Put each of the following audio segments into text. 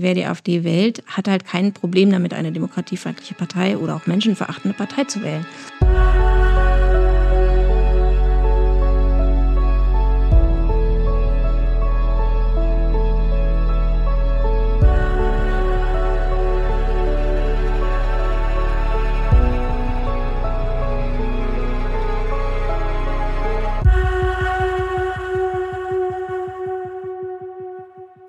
wer die AfD wählt, hat halt kein Problem damit, eine demokratiefeindliche Partei oder auch menschenverachtende Partei zu wählen.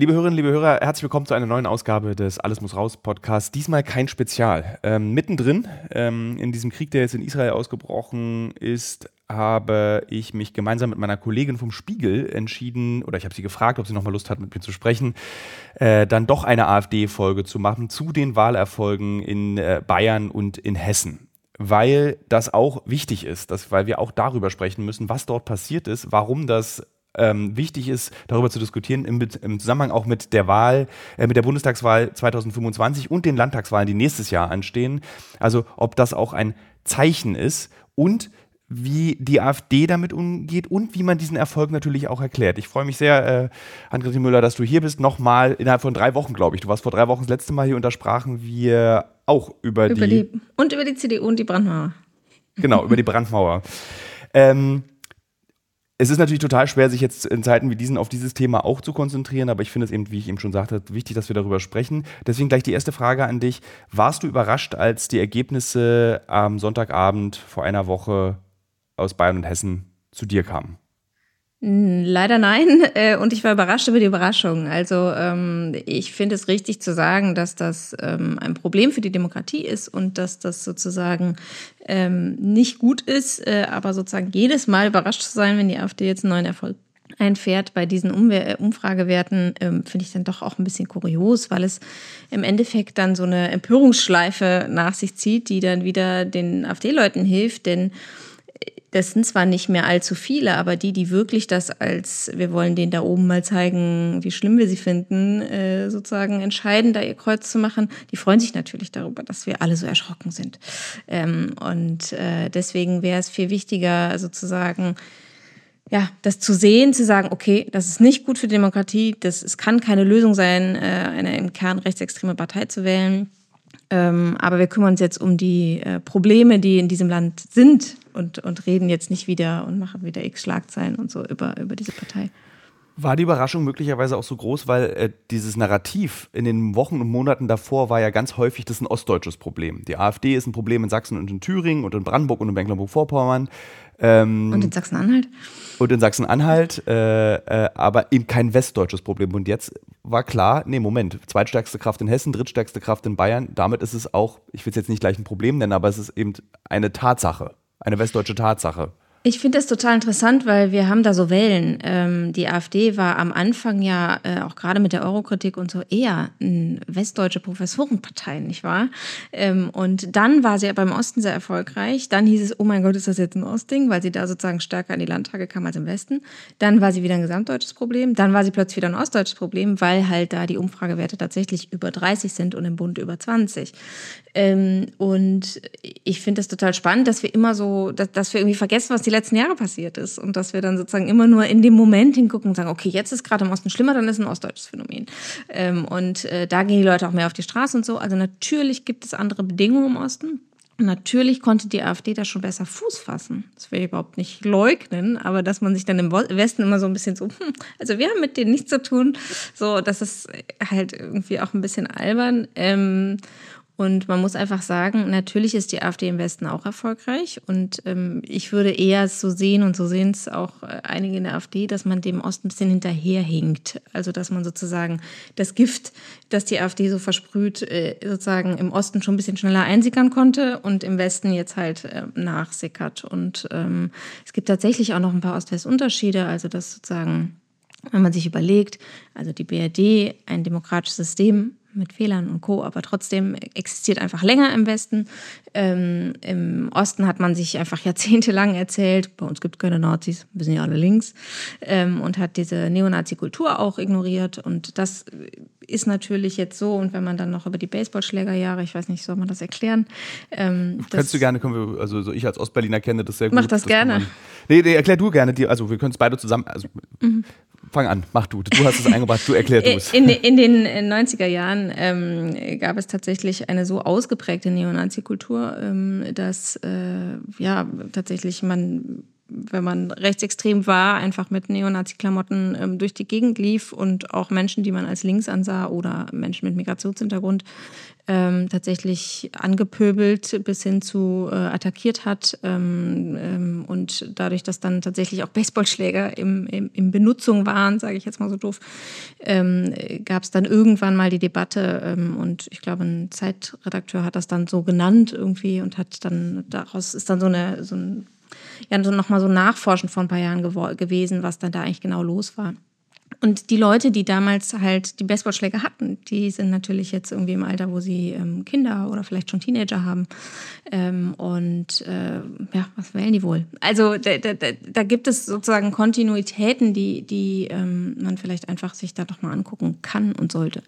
Liebe Hörerinnen, liebe Hörer, herzlich willkommen zu einer neuen Ausgabe des Alles muss raus Podcasts. Diesmal kein Spezial. Ähm, mittendrin ähm, in diesem Krieg, der jetzt in Israel ausgebrochen ist, habe ich mich gemeinsam mit meiner Kollegin vom Spiegel entschieden, oder ich habe sie gefragt, ob sie nochmal Lust hat, mit mir zu sprechen, äh, dann doch eine AfD-Folge zu machen zu den Wahlerfolgen in äh, Bayern und in Hessen weil das auch wichtig ist, dass, weil wir auch darüber sprechen müssen, was dort passiert ist, warum das ähm, wichtig ist, darüber zu diskutieren, im, im Zusammenhang auch mit der Wahl, äh, mit der Bundestagswahl 2025 und den Landtagswahlen, die nächstes Jahr anstehen. Also ob das auch ein Zeichen ist und wie die AfD damit umgeht und wie man diesen Erfolg natürlich auch erklärt. Ich freue mich sehr, äh, Ann-Kathrin Müller, dass du hier bist. Nochmal innerhalb von drei Wochen, glaube ich. Du warst vor drei Wochen das letzte Mal hier und da sprachen wir auch über, über die, die, Und über die CDU und die Brandmauer. Genau, über die Brandmauer. Ähm, es ist natürlich total schwer, sich jetzt in Zeiten wie diesen auf dieses Thema auch zu konzentrieren, aber ich finde es eben, wie ich eben schon sagte, wichtig, dass wir darüber sprechen. Deswegen gleich die erste Frage an dich. Warst du überrascht, als die Ergebnisse am Sonntagabend vor einer Woche aus Bayern und Hessen zu dir kamen? Leider nein. Äh, und ich war überrascht über die Überraschung. Also ähm, ich finde es richtig zu sagen, dass das ähm, ein Problem für die Demokratie ist und dass das sozusagen ähm, nicht gut ist. Äh, aber sozusagen jedes Mal überrascht zu sein, wenn die AfD jetzt einen neuen Erfolg einfährt bei diesen Umwe Umfragewerten, finde ich dann doch auch ein bisschen kurios, weil es im Endeffekt dann so eine Empörungsschleife nach sich zieht, die dann wieder den AfD-Leuten hilft. Denn das sind zwar nicht mehr allzu viele, aber die, die wirklich das als, wir wollen denen da oben mal zeigen, wie schlimm wir sie finden, äh, sozusagen entscheiden, da ihr Kreuz zu machen, die freuen sich natürlich darüber, dass wir alle so erschrocken sind. Ähm, und äh, deswegen wäre es viel wichtiger, sozusagen, ja, das zu sehen, zu sagen, okay, das ist nicht gut für Demokratie, das, es kann keine Lösung sein, äh, eine im Kern rechtsextreme Partei zu wählen. Ähm, aber wir kümmern uns jetzt um die äh, Probleme, die in diesem Land sind und, und reden jetzt nicht wieder und machen wieder x Schlagzeilen und so über, über diese Partei. War die Überraschung möglicherweise auch so groß, weil äh, dieses Narrativ in den Wochen und Monaten davor war ja ganz häufig, das ist ein ostdeutsches Problem. Die AfD ist ein Problem in Sachsen und in Thüringen und in Brandenburg und in Mecklenburg-Vorpommern. Ähm, und in Sachsen-Anhalt? Und in Sachsen-Anhalt, äh, äh, aber eben kein westdeutsches Problem. Und jetzt war klar, nee, Moment, zweitstärkste Kraft in Hessen, drittstärkste Kraft in Bayern. Damit ist es auch, ich will es jetzt nicht gleich ein Problem nennen, aber es ist eben eine Tatsache eine westdeutsche Tatsache. Ich finde das total interessant, weil wir haben da so Wellen. Ähm, die AfD war am Anfang ja äh, auch gerade mit der Eurokritik und so eher eine westdeutsche Professorenpartei, nicht wahr? Ähm, und dann war sie ja beim Osten sehr erfolgreich. Dann hieß es, oh mein Gott, ist das jetzt ein Ostding, weil sie da sozusagen stärker an die Landtage kam als im Westen. Dann war sie wieder ein gesamtdeutsches Problem. Dann war sie plötzlich wieder ein ostdeutsches Problem, weil halt da die Umfragewerte tatsächlich über 30 sind und im Bund über 20. Ähm, und ich finde das total spannend, dass wir immer so, dass, dass wir irgendwie vergessen, was die letzten Jahre passiert ist und dass wir dann sozusagen immer nur in dem Moment hingucken und sagen, okay, jetzt ist gerade im Osten schlimmer, dann ist ein ostdeutsches Phänomen. Ähm, und äh, da gehen die Leute auch mehr auf die Straße und so. Also natürlich gibt es andere Bedingungen im Osten. Natürlich konnte die AfD da schon besser Fuß fassen. Das will ich überhaupt nicht leugnen, aber dass man sich dann im Westen immer so ein bisschen so, hm, also wir haben mit denen nichts zu tun, so, das ist halt irgendwie auch ein bisschen albern. Ähm, und man muss einfach sagen, natürlich ist die AfD im Westen auch erfolgreich. Und ähm, ich würde eher so sehen, und so sehen es auch äh, einige in der AfD, dass man dem Osten ein bisschen hinterherhinkt. Also dass man sozusagen das Gift, das die AfD so versprüht, äh, sozusagen im Osten schon ein bisschen schneller einsickern konnte und im Westen jetzt halt äh, nachsickert. Und ähm, es gibt tatsächlich auch noch ein paar Ost-West-Unterschiede. Also dass sozusagen wenn man sich überlegt, also die BRD, ein demokratisches System, mit Fehlern und Co., aber trotzdem existiert einfach länger im Westen. Ähm, Im Osten hat man sich einfach jahrzehntelang erzählt, bei uns gibt es keine Nazis, wir sind ja alle links, ähm, und hat diese Neonazi-Kultur auch ignoriert. Und das ist natürlich jetzt so, und wenn man dann noch über die Baseballschlägerjahre, ich weiß nicht, soll man das erklären? Ähm, Kannst du gerne, können wir, also ich als Ostberliner kenne das sehr gut. Mach das gerne. Man, nee, nee, erklär du gerne, die, also wir können es beide zusammen, also mhm fang an, mach du. Du hast es eingebracht, du erklär du es. In, in, den 90er Jahren ähm, gab es tatsächlich eine so ausgeprägte Neonazi-Kultur, ähm, dass äh, ja tatsächlich man wenn man rechtsextrem war, einfach mit Neonazi-Klamotten ähm, durch die Gegend lief und auch Menschen, die man als links ansah oder Menschen mit Migrationshintergrund ähm, tatsächlich angepöbelt bis hin zu äh, attackiert hat. Ähm, ähm, und dadurch, dass dann tatsächlich auch Baseballschläger im, im, in Benutzung waren, sage ich jetzt mal so doof, ähm, gab es dann irgendwann mal die Debatte ähm, und ich glaube, ein Zeitredakteur hat das dann so genannt irgendwie und hat dann daraus ist dann so eine so ein ja so nochmal so nachforschen vor ein paar Jahren gewesen, was dann da eigentlich genau los war. Und die Leute, die damals halt die Baseballschläge hatten, die sind natürlich jetzt irgendwie im Alter, wo sie ähm, Kinder oder vielleicht schon Teenager haben. Ähm, und äh, ja, was wählen die wohl? Also da, da, da, gibt es sozusagen Kontinuitäten, die, die ähm, man vielleicht einfach sich da doch mal angucken kann und sollte.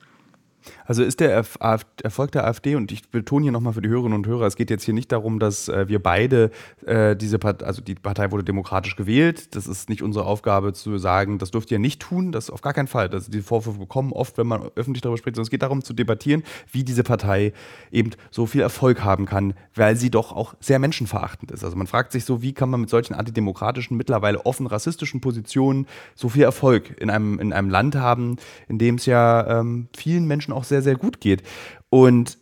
Also ist der Erfolg der AfD, und ich betone hier nochmal für die Hörerinnen und Hörer, es geht jetzt hier nicht darum, dass äh, wir beide äh, diese Partei, also die Partei wurde demokratisch gewählt. Das ist nicht unsere Aufgabe zu sagen, das dürft ihr nicht tun, das auf gar keinen Fall. Das, die Vorwürfe bekommen oft, wenn man öffentlich darüber spricht, sondern es geht darum zu debattieren, wie diese Partei eben so viel Erfolg haben kann, weil sie doch auch sehr menschenverachtend ist. Also man fragt sich so, wie kann man mit solchen antidemokratischen, mittlerweile offen rassistischen Positionen so viel Erfolg in einem, in einem Land haben, in dem es ja ähm, vielen Menschen auch sehr, sehr gut geht. Und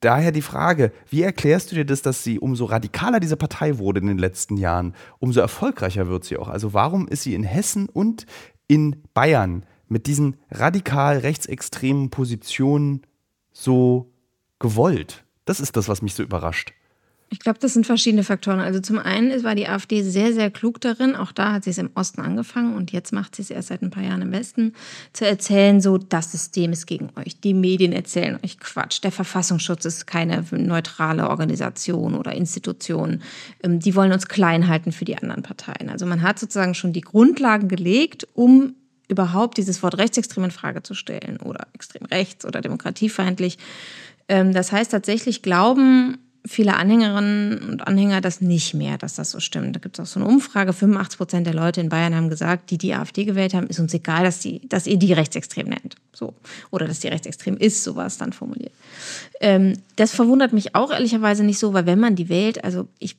daher die Frage, wie erklärst du dir das, dass sie umso radikaler diese Partei wurde in den letzten Jahren, umso erfolgreicher wird sie auch? Also warum ist sie in Hessen und in Bayern mit diesen radikal rechtsextremen Positionen so gewollt? Das ist das, was mich so überrascht. Ich glaube, das sind verschiedene Faktoren. Also zum einen war die AfD sehr, sehr klug darin, auch da hat sie es im Osten angefangen und jetzt macht sie es erst seit ein paar Jahren im Westen, zu erzählen, so das System ist gegen euch, die Medien erzählen euch Quatsch, der Verfassungsschutz ist keine neutrale Organisation oder Institution, ähm, die wollen uns klein halten für die anderen Parteien. Also man hat sozusagen schon die Grundlagen gelegt, um überhaupt dieses Wort rechtsextrem in Frage zu stellen oder extrem rechts oder demokratiefeindlich. Ähm, das heißt tatsächlich glauben viele Anhängerinnen und Anhänger das nicht mehr, dass das so stimmt. Da gibt es auch so eine Umfrage, 85 Prozent der Leute in Bayern haben gesagt, die die AfD gewählt haben, ist uns egal, dass, die, dass ihr die rechtsextrem nennt. So. Oder dass die rechtsextrem ist, so war es dann formuliert. Ähm, das verwundert mich auch ehrlicherweise nicht so, weil wenn man die wählt, also ich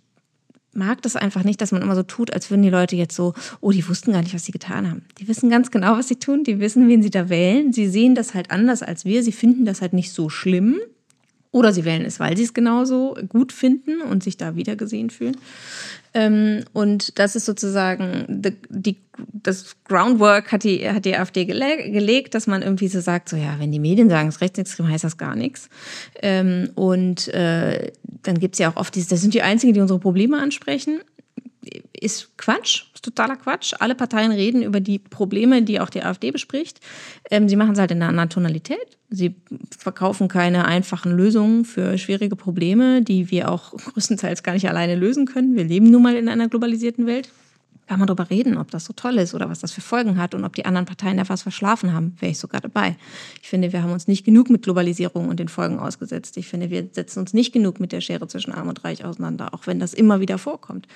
mag das einfach nicht, dass man immer so tut, als würden die Leute jetzt so, oh, die wussten gar nicht, was sie getan haben. Die wissen ganz genau, was sie tun, die wissen, wen sie da wählen. Sie sehen das halt anders als wir, sie finden das halt nicht so schlimm. Oder sie wählen es, weil sie es genauso gut finden und sich da wiedergesehen fühlen. Ähm, und das ist sozusagen die, die, das Groundwork hat die, hat die AfD gele gelegt, dass man irgendwie so sagt, so ja, wenn die Medien sagen, es ist rechtsextrem, heißt das gar nichts. Ähm, und äh, dann gibt es ja auch oft dieses, das sind die Einzigen, die unsere Probleme ansprechen ist Quatsch, totaler Quatsch. Alle Parteien reden über die Probleme, die auch die AfD bespricht. Ähm, sie machen es halt in einer anderen Tonalität. Sie verkaufen keine einfachen Lösungen für schwierige Probleme, die wir auch größtenteils gar nicht alleine lösen können. Wir leben nun mal in einer globalisierten Welt kann man darüber reden, ob das so toll ist oder was das für Folgen hat und ob die anderen Parteien da was verschlafen haben, wäre ich sogar dabei. Ich finde, wir haben uns nicht genug mit Globalisierung und den Folgen ausgesetzt. Ich finde, wir setzen uns nicht genug mit der Schere zwischen Arm und Reich auseinander, auch wenn das immer wieder vorkommt.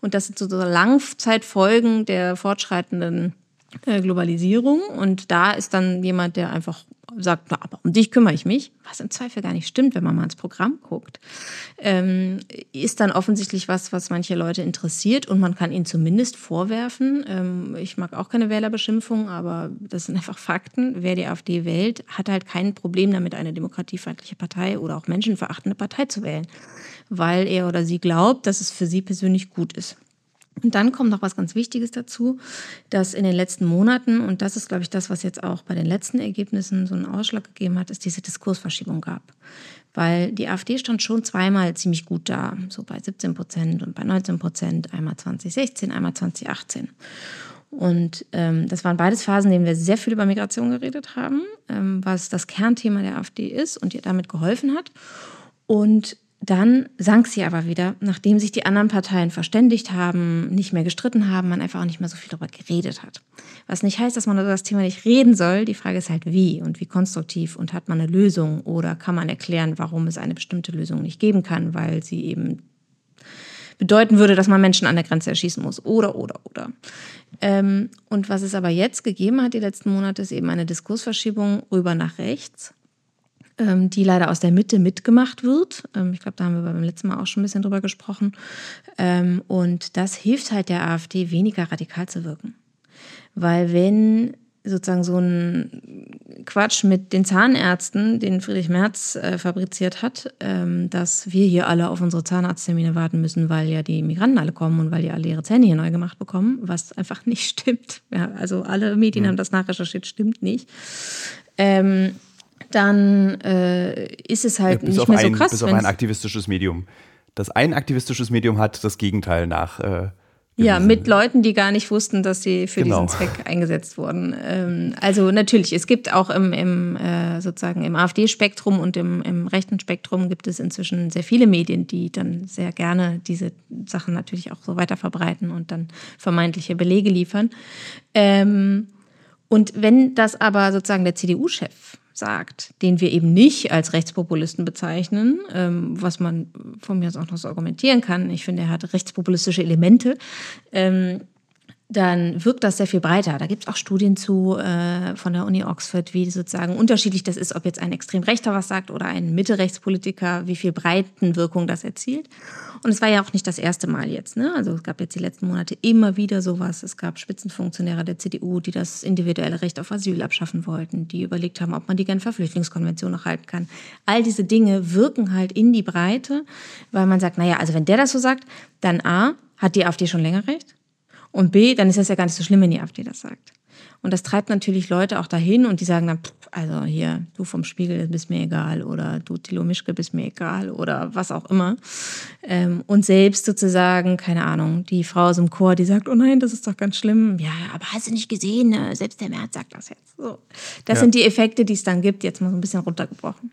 Und das sind so Langzeitfolgen der fortschreitenden äh, Globalisierung. Und da ist dann jemand, der einfach sagt, na, aber um dich kümmere ich mich, was im Zweifel gar nicht stimmt, wenn man mal ins Programm guckt, ähm, ist dann offensichtlich was, was manche Leute interessiert und man kann ihnen zumindest vorwerfen, ähm, ich mag auch keine Wählerbeschimpfung, aber das sind einfach Fakten, wer die AfD wählt, hat halt kein Problem damit, eine demokratiefeindliche Partei oder auch menschenverachtende Partei zu wählen, weil er oder sie glaubt, dass es für sie persönlich gut ist. Und dann kommt noch was ganz Wichtiges dazu, dass in den letzten Monaten, und das ist, glaube ich, das, was jetzt auch bei den letzten Ergebnissen so einen Ausschlag gegeben hat, es diese Diskursverschiebung gab. Weil die AfD stand schon zweimal ziemlich gut da, so bei 17 Prozent und bei 19 Prozent, einmal 2016, einmal 2018. Und ähm, das waren beides Phasen, in denen wir sehr viel über Migration geredet haben, ähm, was das Kernthema der AfD ist und ihr damit geholfen hat. Und dann sank sie aber wieder, nachdem sich die anderen Parteien verständigt haben, nicht mehr gestritten haben, man einfach auch nicht mehr so viel darüber geredet hat. Was nicht heißt, dass man über das Thema nicht reden soll. Die Frage ist halt wie und wie konstruktiv und hat man eine Lösung oder kann man erklären, warum es eine bestimmte Lösung nicht geben kann, weil sie eben bedeuten würde, dass man Menschen an der Grenze erschießen muss. Oder, oder, oder. Ähm, und was es aber jetzt gegeben hat, die letzten Monate, ist eben eine Diskursverschiebung rüber nach rechts, die leider aus der Mitte mitgemacht wird. Ähm, ich glaube, da haben wir beim letzten Mal auch schon ein bisschen drüber gesprochen. Ähm, und das hilft halt der AfD, weniger radikal zu wirken. Weil wenn sozusagen so ein Quatsch mit den Zahnärzten, den Friedrich Merz äh, fabriziert hat, ähm, dass wir hier alle auf unsere Zahnarzttermine warten müssen, weil ja die Migranten alle kommen und weil die alle ihre Zähne hier neu gemacht bekommen, was einfach nicht stimmt. Ja, also alle Medien mhm. haben das nachrecherchiert, stimmt nicht. Ähm, dann äh, ist es halt ja, nicht mehr ein, so krass. Bis auf ein aktivistisches Medium. Das ein aktivistisches Medium hat das Gegenteil nach. Äh ja, mit Leuten, die gar nicht wussten, dass sie für genau. diesen Zweck eingesetzt wurden. Ähm, also natürlich, es gibt auch im, im äh, sozusagen im AfD-Spektrum und im, im rechten Spektrum gibt es inzwischen sehr viele Medien, die dann sehr gerne diese Sachen natürlich auch so weiter verbreiten und dann vermeintliche Belege liefern. Ähm, und wenn das aber sozusagen der CDU-Chef sagt, den wir eben nicht als Rechtspopulisten bezeichnen, ähm, was man von mir aus auch noch so argumentieren kann. Ich finde, er hat rechtspopulistische Elemente. Ähm, dann wirkt das sehr viel breiter. Da gibt es auch Studien zu äh, von der Uni Oxford, wie sozusagen unterschiedlich das ist, ob jetzt ein extrem Rechter was sagt oder ein Mitte-Rechtspolitiker, wie viel Breitenwirkung das erzielt. Und es war ja auch nicht das erste Mal jetzt. Ne? Also es gab jetzt die letzten Monate immer wieder sowas. Es gab Spitzenfunktionäre der CDU, die das individuelle Recht auf Asyl abschaffen wollten, die überlegt haben, ob man die Genfer Flüchtlingskonvention noch halten kann. All diese Dinge wirken halt in die Breite, weil man sagt, naja, also wenn der das so sagt, dann A, hat die AfD schon länger recht und B, dann ist das ja gar nicht so schlimm, wenn die AfD das sagt. Und das treibt natürlich Leute auch dahin und die sagen dann, pff, also hier, du vom Spiegel bist mir egal oder du Tilo Mischke bist mir egal oder was auch immer. Ähm, und selbst sozusagen, keine Ahnung, die Frau aus dem Chor, die sagt, oh nein, das ist doch ganz schlimm. Ja, aber hast du nicht gesehen, ne? selbst der März sagt das jetzt. So. Das ja. sind die Effekte, die es dann gibt, jetzt mal so ein bisschen runtergebrochen.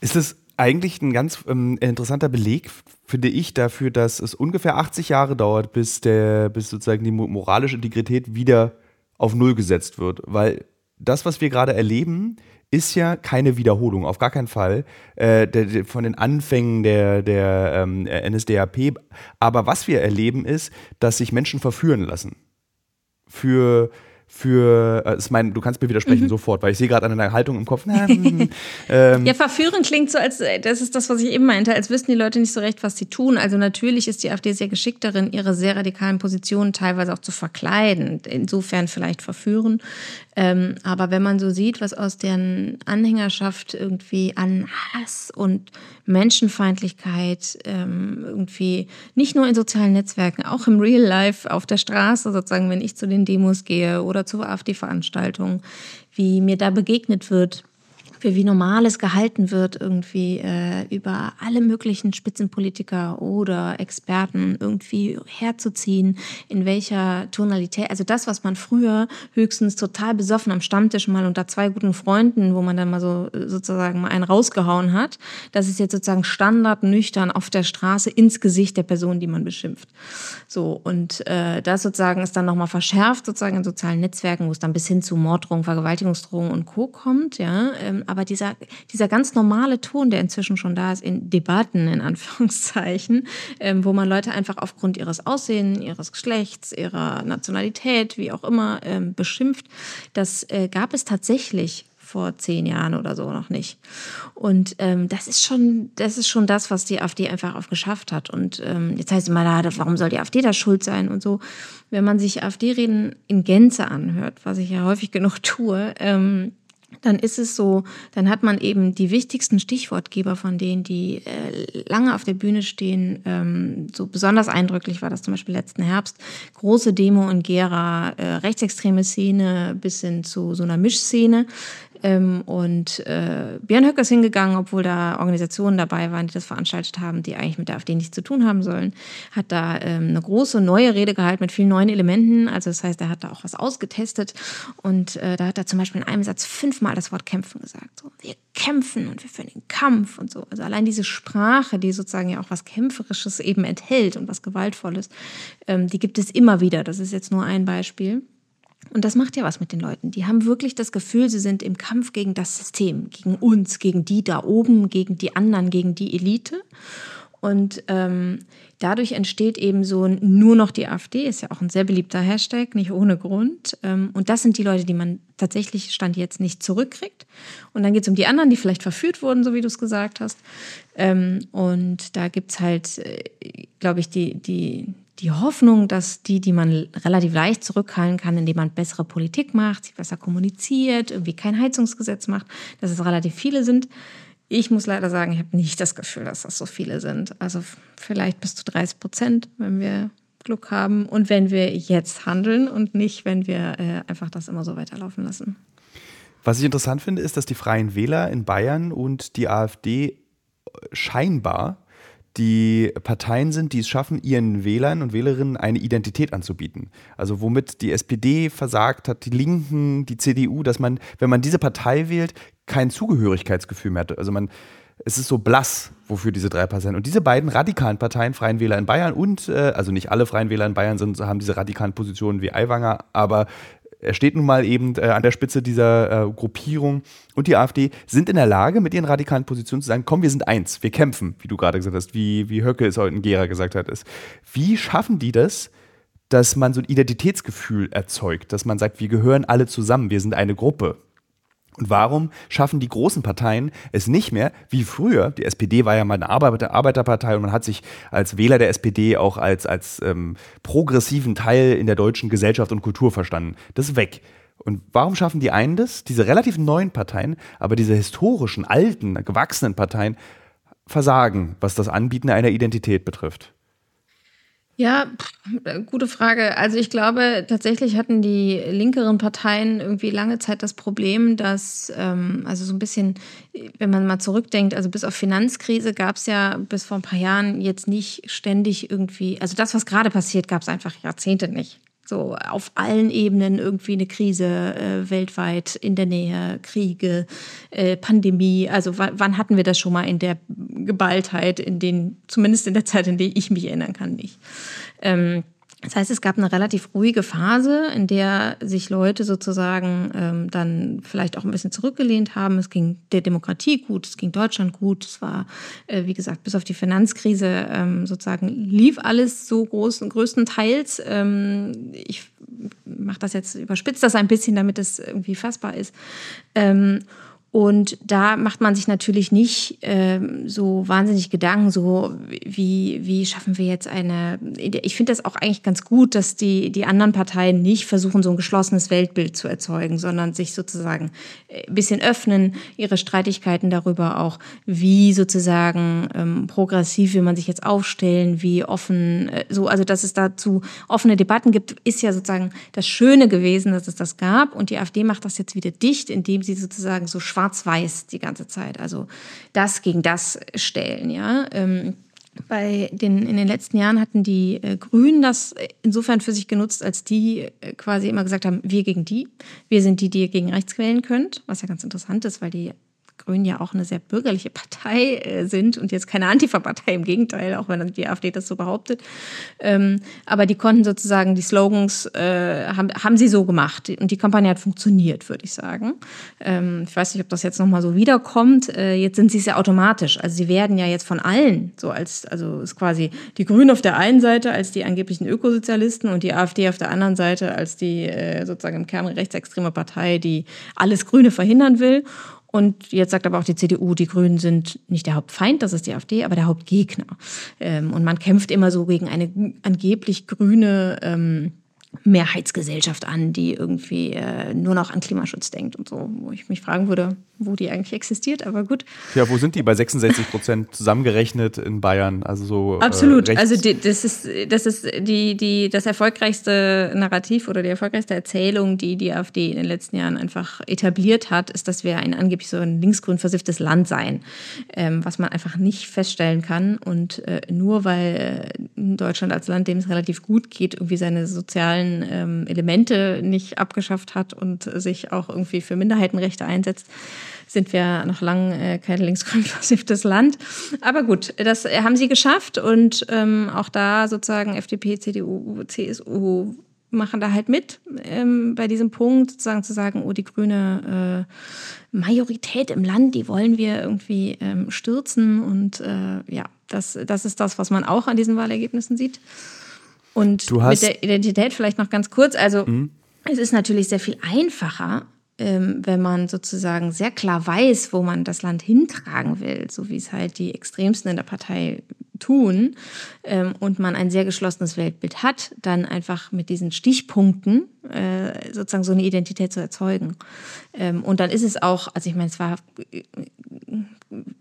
Ist es eigentlich ein ganz ähm, interessanter Beleg, finde ich, dafür, dass es ungefähr 80 Jahre dauert, bis, der, bis sozusagen die moralische Integrität wieder auf Null gesetzt wird. Weil das, was wir gerade erleben, ist ja keine Wiederholung, auf gar keinen Fall, äh, der, der, von den Anfängen der, der ähm, NSDAP. Aber was wir erleben, ist, dass sich Menschen verführen lassen. Für für, äh, ich meine, du kannst mir widersprechen mhm. sofort, weil ich sehe gerade an deiner Haltung im Kopf. Na, hm, ähm. Ja, verführen klingt so, als äh, das ist das, was ich eben meinte, als wüssten die Leute nicht so recht, was sie tun. Also natürlich ist die AfD sehr geschickt darin, ihre sehr radikalen Positionen teilweise auch zu verkleiden. Insofern vielleicht verführen. Ähm, aber wenn man so sieht, was aus deren Anhängerschaft irgendwie an Hass und Menschenfeindlichkeit ähm, irgendwie nicht nur in sozialen Netzwerken, auch im Real Life auf der Straße sozusagen, wenn ich zu den Demos gehe oder zur AfD-Veranstaltung, wie mir da begegnet wird, für wie normal es gehalten wird, irgendwie äh, über alle möglichen Spitzenpolitiker oder Experten irgendwie herzuziehen, in welcher Tonalität, also das, was man früher höchstens total besoffen am Stammtisch mal unter zwei guten Freunden, wo man dann mal so sozusagen mal einen rausgehauen hat, das ist jetzt sozusagen Standard nüchtern auf der Straße ins Gesicht der Person, die man beschimpft. So, und äh, das sozusagen ist dann nochmal verschärft, sozusagen in sozialen Netzwerken, wo es dann bis hin zu Morddrohungen, Vergewaltigungsdrohungen und Co. kommt, ja. Ähm, aber dieser, dieser ganz normale Ton, der inzwischen schon da ist, in Debatten, in Anführungszeichen, ähm, wo man Leute einfach aufgrund ihres Aussehens, ihres Geschlechts, ihrer Nationalität, wie auch immer, ähm, beschimpft, das äh, gab es tatsächlich vor zehn Jahren oder so noch nicht. Und ähm, das ist schon, das ist schon das, was die AfD einfach auch geschafft hat. Und ähm, jetzt heißt es immer, warum soll die AfD da schuld sein und so. Wenn man sich AfD-Reden in Gänze anhört, was ich ja häufig genug tue, ähm, dann ist es so, dann hat man eben die wichtigsten Stichwortgeber von denen, die äh, lange auf der Bühne stehen. Ähm, so besonders eindrücklich war das zum Beispiel letzten Herbst. Große Demo in Gera, äh, rechtsextreme Szene bis hin zu so einer Mischszene. Ähm, und äh, Björn Höcker ist hingegangen, obwohl da Organisationen dabei waren, die das veranstaltet haben, die eigentlich mit der AfD nichts zu tun haben sollen. Hat da ähm, eine große neue Rede gehalten mit vielen neuen Elementen. Also das heißt, er hat da auch was ausgetestet. Und äh, da hat er zum Beispiel in einem Satz fünfmal das Wort kämpfen gesagt. So, wir kämpfen und wir führen den Kampf und so. Also allein diese Sprache, die sozusagen ja auch was Kämpferisches eben enthält und was Gewaltvolles, ähm, die gibt es immer wieder. Das ist jetzt nur ein Beispiel. Und das macht ja was mit den Leuten. Die haben wirklich das Gefühl, sie sind im Kampf gegen das System, gegen uns, gegen die da oben, gegen die anderen, gegen die Elite. Und ähm, dadurch entsteht eben so nur noch die AfD, ist ja auch ein sehr beliebter Hashtag, nicht ohne Grund. Ähm, und das sind die Leute, die man tatsächlich Stand jetzt nicht zurückkriegt. Und dann geht es um die anderen, die vielleicht verführt wurden, so wie du es gesagt hast. Ähm, und da gibt es halt, äh, glaube ich, die, die, die Hoffnung, dass die, die man relativ leicht zurückhalten kann, indem man bessere Politik macht, sich besser kommuniziert, irgendwie kein Heizungsgesetz macht, dass es relativ viele sind. Ich muss leider sagen, ich habe nicht das Gefühl, dass das so viele sind. Also vielleicht bis zu 30 Prozent, wenn wir Glück haben und wenn wir jetzt handeln und nicht, wenn wir äh, einfach das immer so weiterlaufen lassen. Was ich interessant finde, ist, dass die Freien Wähler in Bayern und die AfD scheinbar die Parteien sind, die es schaffen, ihren Wählern und Wählerinnen eine Identität anzubieten. Also womit die SPD versagt hat, die Linken, die CDU, dass man, wenn man diese Partei wählt, kein Zugehörigkeitsgefühl mehr hat. Also man, es ist so blass, wofür diese drei Parteien. Und diese beiden radikalen Parteien, Freien Wähler in Bayern und, äh, also nicht alle Freien Wähler in Bayern sind, haben diese radikalen Positionen wie Aiwanger, aber er steht nun mal eben äh, an der Spitze dieser äh, Gruppierung und die AfD sind in der Lage, mit ihren radikalen Positionen zu sagen, komm, wir sind eins, wir kämpfen, wie du gerade gesagt hast, wie, wie Höcke es heute in Gera gesagt hat. Ist. Wie schaffen die das, dass man so ein Identitätsgefühl erzeugt, dass man sagt, wir gehören alle zusammen, wir sind eine Gruppe? Und warum schaffen die großen Parteien es nicht mehr, wie früher, die SPD war ja mal eine Arbeiter Arbeiterpartei und man hat sich als Wähler der SPD auch als, als ähm, progressiven Teil in der deutschen Gesellschaft und Kultur verstanden. Das ist weg. Und warum schaffen die einen das, diese relativ neuen Parteien, aber diese historischen, alten, gewachsenen Parteien versagen, was das Anbieten einer Identität betrifft? Ja, gute Frage. Also ich glaube, tatsächlich hatten die linkeren Parteien irgendwie lange Zeit das Problem, dass, ähm, also so ein bisschen, wenn man mal zurückdenkt, also bis auf Finanzkrise gab es ja bis vor ein paar Jahren jetzt nicht ständig irgendwie, also das, was gerade passiert, gab es einfach Jahrzehnte nicht. So auf allen Ebenen irgendwie eine Krise äh, weltweit in der Nähe, Kriege, äh, Pandemie. Also wann hatten wir das schon mal in der Geballtheit, in den, zumindest in der Zeit, in der ich mich erinnern kann, nicht. Ähm, das heißt, es gab eine relativ ruhige Phase, in der sich Leute sozusagen ähm, dann vielleicht auch ein bisschen zurückgelehnt haben. Es ging der Demokratie gut, es ging Deutschland gut. Es war, äh, wie gesagt, bis auf die Finanzkrise ähm, sozusagen lief alles so groß, größtenteils. Ähm, ich mache das jetzt, überspitzt das ein bisschen, damit es irgendwie fassbar ist. Ähm, und da macht man sich natürlich nicht ähm, so wahnsinnig Gedanken, so wie, wie schaffen wir jetzt eine. Ich finde das auch eigentlich ganz gut, dass die, die anderen Parteien nicht versuchen, so ein geschlossenes Weltbild zu erzeugen, sondern sich sozusagen ein äh, bisschen öffnen, ihre Streitigkeiten darüber auch, wie sozusagen ähm, progressiv will man sich jetzt aufstellen, wie offen, äh, so, also dass es dazu offene Debatten gibt, ist ja sozusagen das Schöne gewesen, dass es das gab. Und die AfD macht das jetzt wieder dicht, indem sie sozusagen so schwarz schwarz-weiß die ganze Zeit. Also das gegen das stellen, ja. Ähm, bei den, in den letzten Jahren hatten die äh, Grünen das insofern für sich genutzt, als die äh, quasi immer gesagt haben, wir gegen die. Wir sind die, die ihr gegen rechts wählen könnt, was ja ganz interessant ist, weil die Grünen ja auch eine sehr bürgerliche Partei äh, sind und jetzt keine Antifa-Partei, im Gegenteil, auch wenn die AfD das so behauptet. Ähm, aber die konnten sozusagen die Slogans, äh, haben, haben sie so gemacht und die Kampagne hat funktioniert, würde ich sagen. Ähm, ich weiß nicht, ob das jetzt nochmal so wiederkommt. Äh, jetzt sind sie es ja automatisch. Also sie werden ja jetzt von allen so als, also ist quasi die Grünen auf der einen Seite als die angeblichen Ökosozialisten und die AfD auf der anderen Seite als die sozusagen im Kern rechtsextreme Partei, die alles Grüne verhindern will. Und jetzt sagt aber auch die CDU, die Grünen sind nicht der Hauptfeind, das ist die AfD, aber der Hauptgegner. Ähm, und man kämpft immer so gegen eine angeblich grüne ähm, Mehrheitsgesellschaft an, die irgendwie äh, nur noch an Klimaschutz denkt und so, wo ich mich fragen würde, wo die eigentlich existiert, aber gut. Ja, wo sind die bei 66 Prozent zusammengerechnet in Bayern? Also so. Äh, Absolut. Äh, also die, das ist, das ist die, die, das erfolgreichste Narrativ oder die erfolgreichste Erzählung, die die AfD in den letzten Jahren einfach etabliert hat, ist, dass wir ein angeblich so ein linksgrün versifftes Land seien, ähm, was man einfach nicht feststellen kann. Und äh, nur weil äh, Deutschland als Land, dem es relativ gut geht, irgendwie seine sozialen ähm, Elemente nicht abgeschafft hat und sich auch irgendwie für Minderheitenrechte einsetzt, sind wir noch lange äh, kein linksgrün versifftes Land. Aber gut, das haben sie geschafft und ähm, auch da sozusagen FDP, CDU, CSU machen da halt mit ähm, bei diesem Punkt, sozusagen zu sagen, oh, die grüne äh, Majorität im Land, die wollen wir irgendwie ähm, stürzen und äh, ja, das, das ist das, was man auch an diesen Wahlergebnissen sieht. Und mit der Identität vielleicht noch ganz kurz. Also mhm. es ist natürlich sehr viel einfacher, ähm, wenn man sozusagen sehr klar weiß, wo man das Land hintragen will, so wie es halt die Extremsten in der Partei tun ähm, und man ein sehr geschlossenes Weltbild hat, dann einfach mit diesen Stichpunkten äh, sozusagen so eine Identität zu erzeugen. Ähm, und dann ist es auch, also ich meine, es war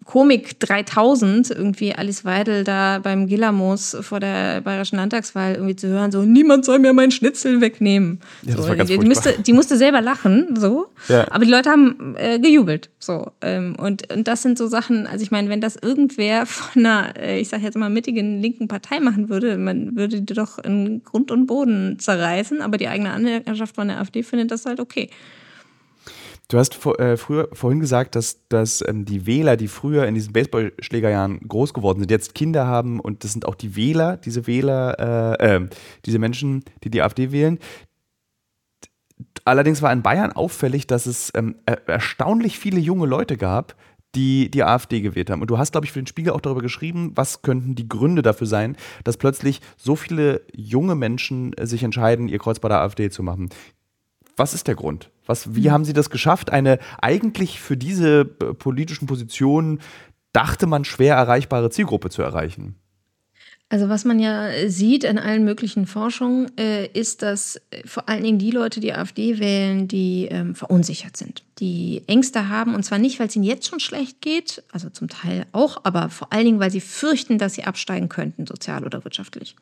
Komik 3000, irgendwie Alice Weidel da beim Gillermoos vor der Bayerischen Landtagswahl irgendwie zu hören, so, niemand soll mir meinen Schnitzel wegnehmen. Ja, so, die, die, musste, die musste selber lachen, so. Ja. Aber die Leute haben äh, gejubelt, so. Ähm, und, und das sind so Sachen, also ich meine, wenn das irgendwer von einer, äh, ich sage jetzt mal, mittigen linken Partei machen würde, man würde die doch in Grund und Boden zerreißen, aber die eigene Anhängerschaft von der AfD findet das halt okay. Du hast vor, äh, früher, vorhin gesagt, dass, dass ähm, die Wähler, die früher in diesen Baseballschlägerjahren groß geworden sind, jetzt Kinder haben und das sind auch die Wähler, diese Wähler, äh, äh, diese Menschen, die die AfD wählen. Allerdings war in Bayern auffällig, dass es ähm, erstaunlich viele junge Leute gab, die die AfD gewählt haben. Und du hast, glaube ich, für den Spiegel auch darüber geschrieben, was könnten die Gründe dafür sein, dass plötzlich so viele junge Menschen äh, sich entscheiden, ihr Kreuz bei der AfD zu machen. Was ist der Grund? Was, wie haben Sie das geschafft, eine eigentlich für diese äh, politischen Positionen dachte man schwer erreichbare Zielgruppe zu erreichen? Also was man ja sieht in allen möglichen Forschungen, äh, ist, dass äh, vor allen Dingen die Leute, die AfD wählen, die ähm, verunsichert sind, die Ängste haben und zwar nicht, weil es ihnen jetzt schon schlecht geht, also zum Teil auch, aber vor allen Dingen, weil sie fürchten, dass sie absteigen könnten, sozial oder wirtschaftlich.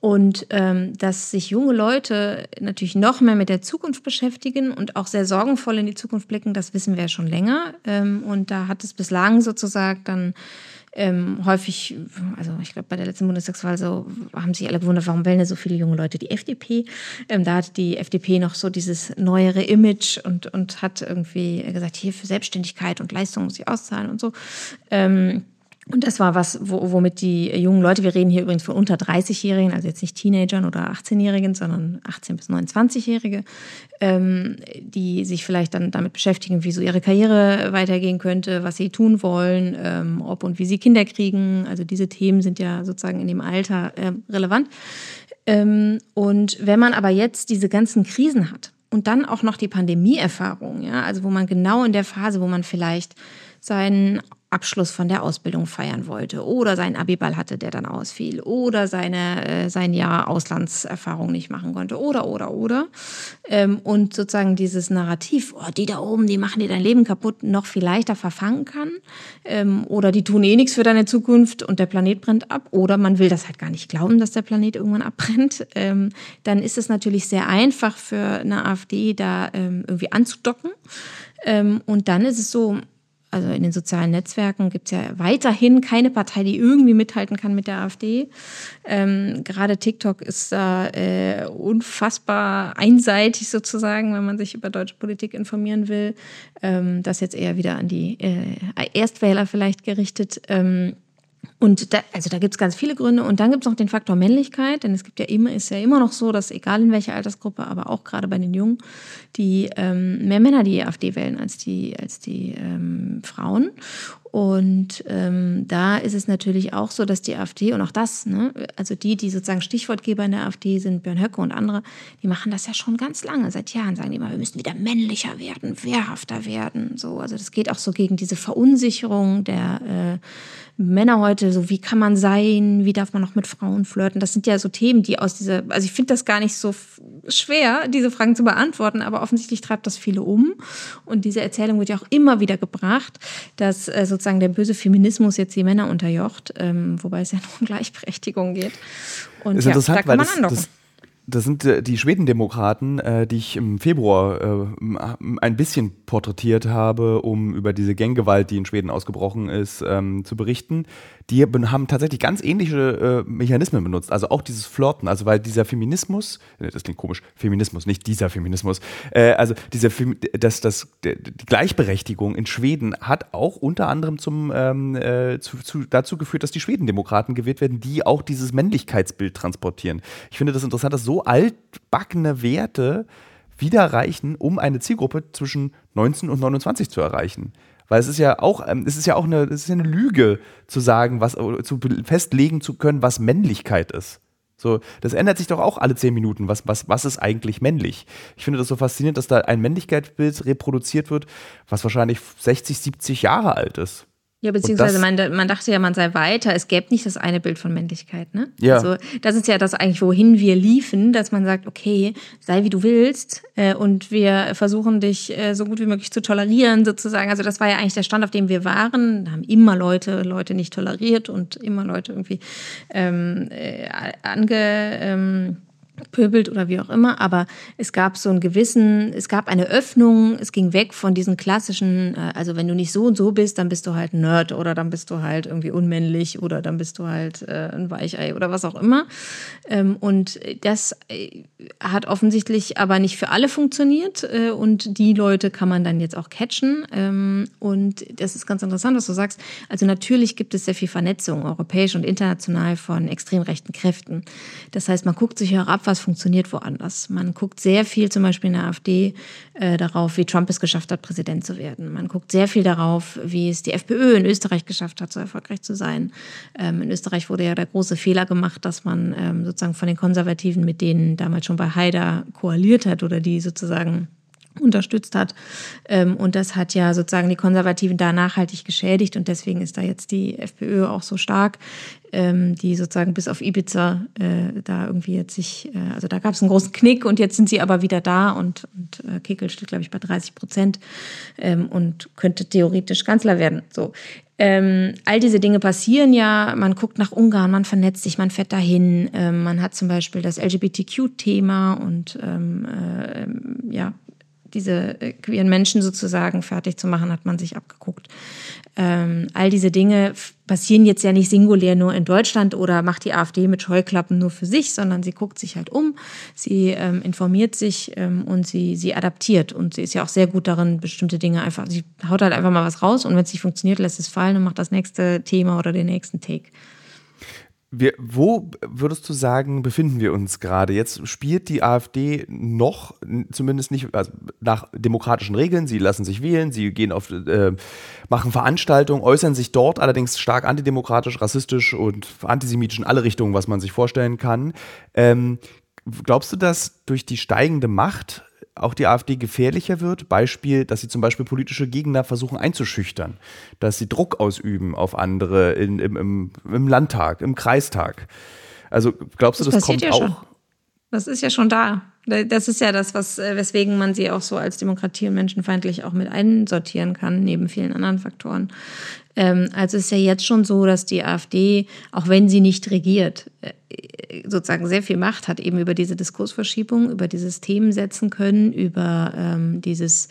Und ähm, dass sich junge Leute natürlich noch mehr mit der Zukunft beschäftigen und auch sehr sorgenvoll in die Zukunft blicken, das wissen wir ja schon länger. Ähm, und da hat es bislang sozusagen dann ähm, häufig, also ich glaube bei der letzten Bundestagswahl so, haben sich alle gewundert, warum wählen so viele junge Leute die FDP? Ähm, da hat die FDP noch so dieses neuere Image und, und hat irgendwie gesagt, hier für Selbstständigkeit und Leistung muss ich auszahlen und so. Ähm, und das war was, womit die jungen Leute, wir reden hier übrigens von unter 30-Jährigen, also jetzt nicht Teenagern oder 18-Jährigen, sondern 18- bis 29-Jährige, ähm, die sich vielleicht dann damit beschäftigen, wie so ihre Karriere weitergehen könnte, was sie tun wollen, ähm, ob und wie sie Kinder kriegen. Also diese Themen sind ja sozusagen in dem Alter äh, relevant. Ähm, und wenn man aber jetzt diese ganzen Krisen hat und dann auch noch die Pandemieerfahrung, ja, also wo man genau in der Phase, wo man vielleicht seinen Abschluss von der Ausbildung feiern wollte oder seinen Abiball hatte, der dann ausfiel oder seine, äh, sein Jahr Auslandserfahrung nicht machen konnte oder, oder, oder. Ähm, und sozusagen dieses Narrativ, oh, die da oben, die machen dir dein Leben kaputt, noch viel leichter verfangen kann ähm, oder die tun eh nichts für deine Zukunft und der Planet brennt ab oder man will das halt gar nicht glauben, dass der Planet irgendwann abbrennt, ähm, dann ist es natürlich sehr einfach für eine AfD da ähm, irgendwie anzudocken. Ähm, und dann ist es so, also in den sozialen Netzwerken gibt es ja weiterhin keine Partei, die irgendwie mithalten kann mit der AfD. Ähm, gerade TikTok ist da äh, unfassbar einseitig sozusagen, wenn man sich über deutsche Politik informieren will. Ähm, das jetzt eher wieder an die äh, Erstwähler vielleicht gerichtet. Ähm, und da, also da gibt es ganz viele Gründe. Und dann gibt es noch den Faktor Männlichkeit, denn es gibt ja immer, ist ja immer noch so, dass egal in welcher Altersgruppe, aber auch gerade bei den Jungen, die ähm, mehr Männer die AfD wählen als die, als die ähm, Frauen. Und ähm, da ist es natürlich auch so, dass die AfD und auch das, ne, also die, die sozusagen Stichwortgeber in der AfD sind, Björn Höcke und andere, die machen das ja schon ganz lange. Seit Jahren sagen die immer, wir müssen wieder männlicher werden, wehrhafter werden. So, also das geht auch so gegen diese Verunsicherung der äh, Männer heute, so wie kann man sein, wie darf man noch mit Frauen flirten? Das sind ja so Themen, die aus dieser, also ich finde das gar nicht so schwer, diese Fragen zu beantworten, aber offensichtlich treibt das viele um. Und diese Erzählung wird ja auch immer wieder gebracht, dass äh, sozusagen der böse Feminismus jetzt die Männer unterjocht, ähm, wobei es ja nur um Gleichberechtigung geht. Und ist ja, interessant, da kann man weil das, das, das sind äh, die Schwedendemokraten, äh, die ich im Februar äh, ein bisschen porträtiert habe, um über diese Ganggewalt, die in Schweden ausgebrochen ist, ähm, zu berichten die haben tatsächlich ganz ähnliche äh, Mechanismen benutzt. Also auch dieses Flirten, also weil dieser Feminismus, äh, das klingt komisch, Feminismus, nicht dieser Feminismus, also dieser das, das, die Gleichberechtigung in Schweden hat auch unter anderem zum, ähm, äh, zu, zu, dazu geführt, dass die Schwedendemokraten gewählt werden, die auch dieses Männlichkeitsbild transportieren. Ich finde das interessant, dass so altbackene Werte wieder reichen, um eine Zielgruppe zwischen 19 und 29 zu erreichen. Weil es ist ja auch, ähm, es ist ja auch eine, es ist eine Lüge zu sagen, was, zu festlegen zu können, was Männlichkeit ist. So, das ändert sich doch auch alle zehn Minuten. Was, was, was ist eigentlich männlich? Ich finde das so faszinierend, dass da ein Männlichkeitsbild reproduziert wird, was wahrscheinlich 60, 70 Jahre alt ist. Ja, beziehungsweise man, man, dachte ja, man sei weiter. Es gäbe nicht das eine Bild von Männlichkeit. Ne? Ja. Also das ist ja das eigentlich, wohin wir liefen, dass man sagt, okay, sei wie du willst äh, und wir versuchen dich äh, so gut wie möglich zu tolerieren sozusagen. Also das war ja eigentlich der Stand, auf dem wir waren. Da haben immer Leute Leute nicht toleriert und immer Leute irgendwie ähm, äh, ange... Ähm, pöbelt oder wie auch immer, aber es gab so einen gewissen, es gab eine Öffnung, es ging weg von diesen klassischen, äh, also wenn du nicht so und so bist, dann bist du halt ein Nerd oder dann bist du halt irgendwie unmännlich oder dann bist du halt äh, ein Weichei oder was auch immer. Ähm, und das äh, hat offensichtlich aber nicht für alle funktioniert und die Leute kann man dann jetzt auch catchen ähm, und das ist ganz interessant, was du sagst. Also natürlich gibt es sehr viel Vernetzung, europäisch und international von extrem rechten Kräften. Das heißt, man guckt sich auch ab, was funktioniert woanders. Man guckt sehr viel zum Beispiel in der AfD äh, darauf, wie Trump es geschafft hat, Präsident zu werden. Man guckt sehr viel darauf, wie es die FPÖ in Österreich geschafft hat, so erfolgreich zu sein. Ähm, in Österreich wurde ja der große Fehler gemacht, dass man ähm, sozusagen von den Konservativen, mit denen damals schon bei Haider koaliert hat oder die sozusagen unterstützt hat. Ähm, und das hat ja sozusagen die Konservativen da nachhaltig geschädigt und deswegen ist da jetzt die FPÖ auch so stark, ähm, die sozusagen bis auf Ibiza äh, da irgendwie jetzt sich, äh, also da gab es einen großen Knick und jetzt sind sie aber wieder da und, und äh, Kickel steht, glaube ich, bei 30 Prozent ähm, und könnte theoretisch Kanzler werden. So. Ähm, all diese Dinge passieren ja. Man guckt nach Ungarn, man vernetzt sich, man fährt dahin. Ähm, man hat zum Beispiel das LGBTQ-Thema und ähm, äh, ja, diese äh, queeren Menschen sozusagen fertig zu machen, hat man sich abgeguckt. Ähm, all diese Dinge passieren jetzt ja nicht singulär nur in Deutschland oder macht die AfD mit Scheuklappen nur für sich, sondern sie guckt sich halt um, sie ähm, informiert sich ähm, und sie, sie adaptiert. Und sie ist ja auch sehr gut darin, bestimmte Dinge einfach, sie haut halt einfach mal was raus und wenn es nicht funktioniert, lässt es fallen und macht das nächste Thema oder den nächsten Take. Wir, wo würdest du sagen, befinden wir uns gerade? Jetzt spielt die AfD noch, zumindest nicht also nach demokratischen Regeln. Sie lassen sich wählen, sie gehen auf, äh, machen Veranstaltungen, äußern sich dort allerdings stark antidemokratisch, rassistisch und antisemitisch in alle Richtungen, was man sich vorstellen kann. Ähm, glaubst du, dass durch die steigende Macht auch die AfD gefährlicher wird. Beispiel, dass sie zum Beispiel politische Gegner versuchen einzuschüchtern, dass sie Druck ausüben auf andere in, im, im, im Landtag, im Kreistag. Also glaubst du, das, das kommt ja auch? Schon. Das ist ja schon da. Das ist ja das, was, äh, weswegen man sie auch so als Demokratie und menschenfeindlich auch mit einsortieren kann, neben vielen anderen Faktoren. Ähm, also ist ja jetzt schon so, dass die AfD, auch wenn sie nicht regiert, äh, sozusagen sehr viel Macht hat, eben über diese Diskursverschiebung, über dieses Themen setzen können, über ähm, dieses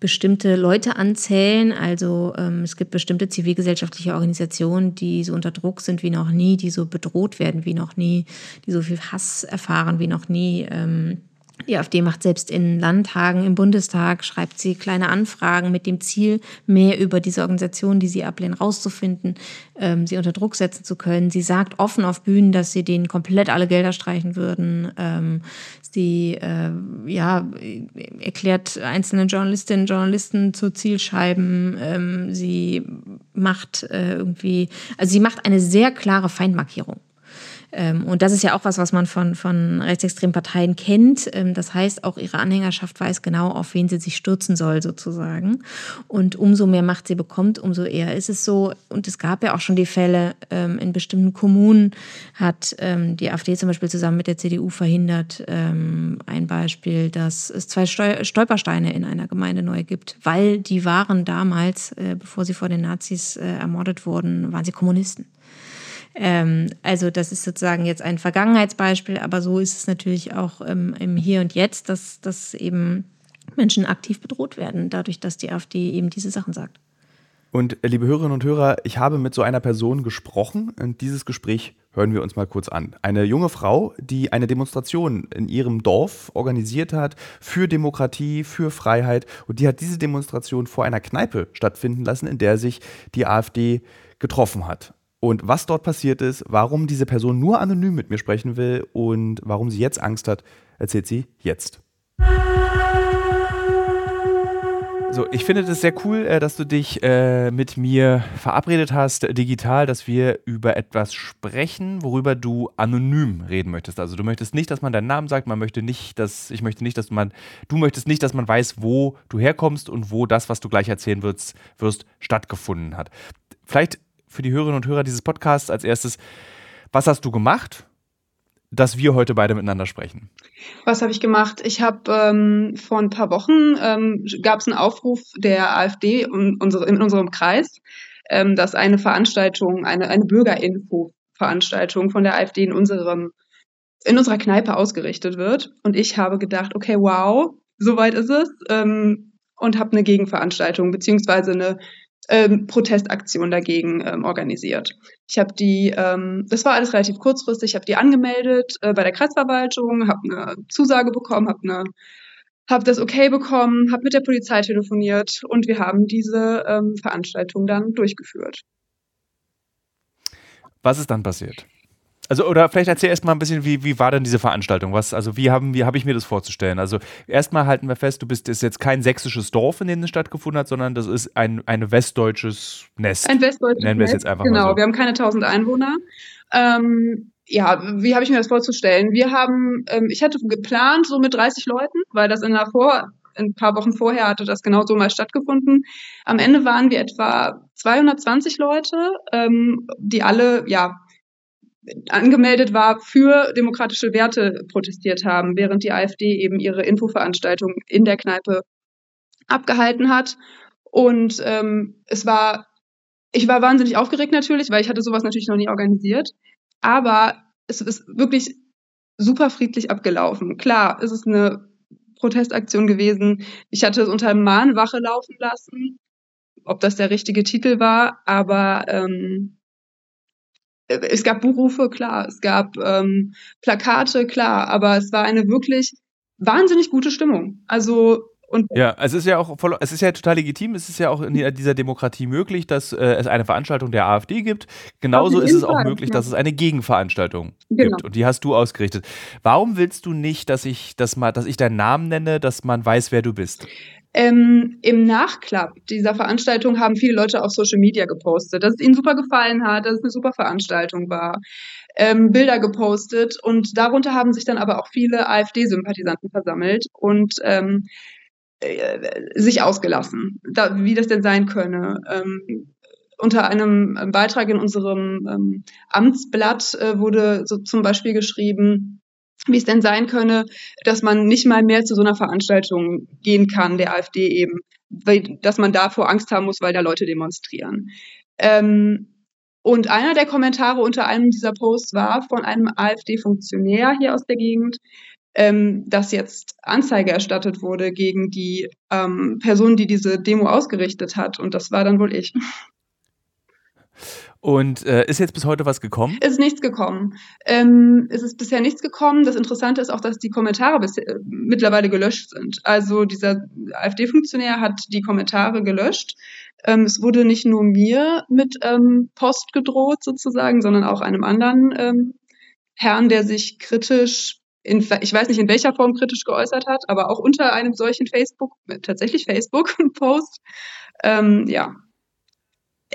bestimmte Leute anzählen. Also ähm, es gibt bestimmte zivilgesellschaftliche Organisationen, die so unter Druck sind wie noch nie, die so bedroht werden wie noch nie, die so viel Hass erfahren wie noch nie. Ähm, die AfD macht selbst in Landtagen, im Bundestag, schreibt sie kleine Anfragen mit dem Ziel, mehr über diese Organisation, die sie ablehnen, rauszufinden, ähm, sie unter Druck setzen zu können. Sie sagt offen auf Bühnen, dass sie denen komplett alle Gelder streichen würden. Ähm, sie äh, ja, erklärt einzelne Journalistinnen und Journalisten zu Zielscheiben. Ähm, sie macht äh, irgendwie, also sie macht eine sehr klare Feindmarkierung. Ähm, und das ist ja auch was, was man von, von rechtsextremen Parteien kennt. Ähm, das heißt, auch ihre Anhängerschaft weiß genau, auf wen sie sich stürzen soll, sozusagen. Und umso mehr Macht sie bekommt, umso eher ist es so. Und es gab ja auch schon die Fälle, ähm, in bestimmten Kommunen hat die AfD zum Beispiel zusammen mit der CDU verhindert, ein Beispiel, dass es zwei Stolpersteine in einer Gemeinde neu gibt, weil die waren damals, äh, bevor sie vor den Nazis äh, ermordet wurden, waren sie Kommunisten. Ähm, also das ist sozusagen jetzt ein Vergangenheitsbeispiel, aber so ist es natürlich auch ähm, im Hier und Jetzt, dass, dass eben Menschen aktiv bedroht werden, dadurch, dass die AfD eben diese Sachen sagt. Und äh, liebe Hörerinnen und Hörer, ich habe mit so einer Person gesprochen und dieses Gespräch hören wir uns mal kurz an. Eine junge Frau, die eine Demonstration in ihrem Dorf organisiert hat für Demokratie, für Freiheit und die hat diese Demonstration vor einer Kneipe stattfinden lassen, in der sich die AfD getroffen hat. Und was dort passiert ist, warum diese Person nur anonym mit mir sprechen will und warum sie jetzt Angst hat, erzählt sie jetzt. So, ich finde das sehr cool, äh, dass du dich äh, mit mir verabredet hast, digital, dass wir über etwas sprechen, worüber du anonym reden möchtest. Also du möchtest nicht, dass man deinen Namen sagt, man möchte nicht, dass ich möchte nicht, dass man, du möchtest nicht, dass man weiß, wo du herkommst und wo das, was du gleich erzählen wirst, wirst stattgefunden hat. Vielleicht für die Hörerinnen und Hörer dieses Podcasts als erstes, was hast du gemacht? dass wir heute beide miteinander sprechen. Was habe ich gemacht? Ich habe ähm, vor ein paar Wochen ähm, gab es einen Aufruf der AfD in, unsere, in unserem Kreis, ähm, dass eine Veranstaltung, eine, eine Bürgerinfo-Veranstaltung von der AfD in unserem in unserer Kneipe ausgerichtet wird. Und ich habe gedacht, okay, wow, soweit ist es. Ähm, und habe eine Gegenveranstaltung beziehungsweise eine ähm, Protestaktion dagegen ähm, organisiert. Ich habe die, ähm, das war alles relativ kurzfristig, ich habe die angemeldet äh, bei der Kreisverwaltung, habe eine Zusage bekommen, habe eine habe das okay bekommen, habe mit der Polizei telefoniert und wir haben diese ähm, Veranstaltung dann durchgeführt. Was ist dann passiert? Also, oder vielleicht erzähl erst mal ein bisschen, wie, wie war denn diese Veranstaltung? Was, also, wie haben, wie habe ich mir das vorzustellen? Also, erstmal halten wir fest, du bist, ist jetzt kein sächsisches Dorf, in dem es stattgefunden hat, sondern das ist ein, ein westdeutsches Nest. Ein westdeutsches Nennen wir es jetzt einfach Genau, so. wir haben keine 1000 Einwohner. Ähm, ja, wie habe ich mir das vorzustellen? Wir haben, ähm, ich hatte geplant, so mit 30 Leuten, weil das in der Vor, ein paar Wochen vorher hatte das genau so mal stattgefunden. Am Ende waren wir etwa 220 Leute, ähm, die alle, ja, angemeldet war, für demokratische Werte protestiert haben, während die AfD eben ihre Infoveranstaltung in der Kneipe abgehalten hat. Und ähm, es war, ich war wahnsinnig aufgeregt natürlich, weil ich hatte sowas natürlich noch nie organisiert. Aber es ist wirklich super friedlich abgelaufen. Klar, es ist eine Protestaktion gewesen. Ich hatte es unter Mahnwache laufen lassen, ob das der richtige Titel war, aber ähm, es gab Buchrufe, klar, es gab ähm, Plakate, klar, aber es war eine wirklich wahnsinnig gute Stimmung. Also und ja, es ist ja auch voll, es ist ja total legitim, es ist ja auch in dieser Demokratie möglich, dass äh, es eine Veranstaltung der AfD gibt. Genauso ist es auch möglich, dass es eine Gegenveranstaltung genau. gibt und die hast du ausgerichtet. Warum willst du nicht, dass ich das mal, dass ich deinen Namen nenne, dass man weiß, wer du bist? Ähm, Im Nachklapp dieser Veranstaltung haben viele Leute auf Social Media gepostet, dass es ihnen super gefallen hat, dass es eine super Veranstaltung war, ähm, Bilder gepostet und darunter haben sich dann aber auch viele AfD-Sympathisanten versammelt und ähm, äh, sich ausgelassen, da, wie das denn sein könne. Ähm, unter einem Beitrag in unserem ähm, Amtsblatt äh, wurde so zum Beispiel geschrieben, wie es denn sein könne, dass man nicht mal mehr zu so einer Veranstaltung gehen kann, der AfD eben, weil, dass man davor Angst haben muss, weil da Leute demonstrieren. Ähm, und einer der Kommentare unter einem dieser Posts war von einem AfD-Funktionär hier aus der Gegend, ähm, dass jetzt Anzeige erstattet wurde gegen die ähm, Person, die diese Demo ausgerichtet hat. Und das war dann wohl ich. Und äh, ist jetzt bis heute was gekommen? Ist nichts gekommen. Ähm, es ist bisher nichts gekommen. Das Interessante ist auch, dass die Kommentare bis, äh, mittlerweile gelöscht sind. Also dieser AfD-Funktionär hat die Kommentare gelöscht. Ähm, es wurde nicht nur mir mit ähm, Post gedroht sozusagen, sondern auch einem anderen ähm, Herrn, der sich kritisch in, ich weiß nicht in welcher Form kritisch geäußert hat, aber auch unter einem solchen Facebook, tatsächlich Facebook-Post. Ähm, ja,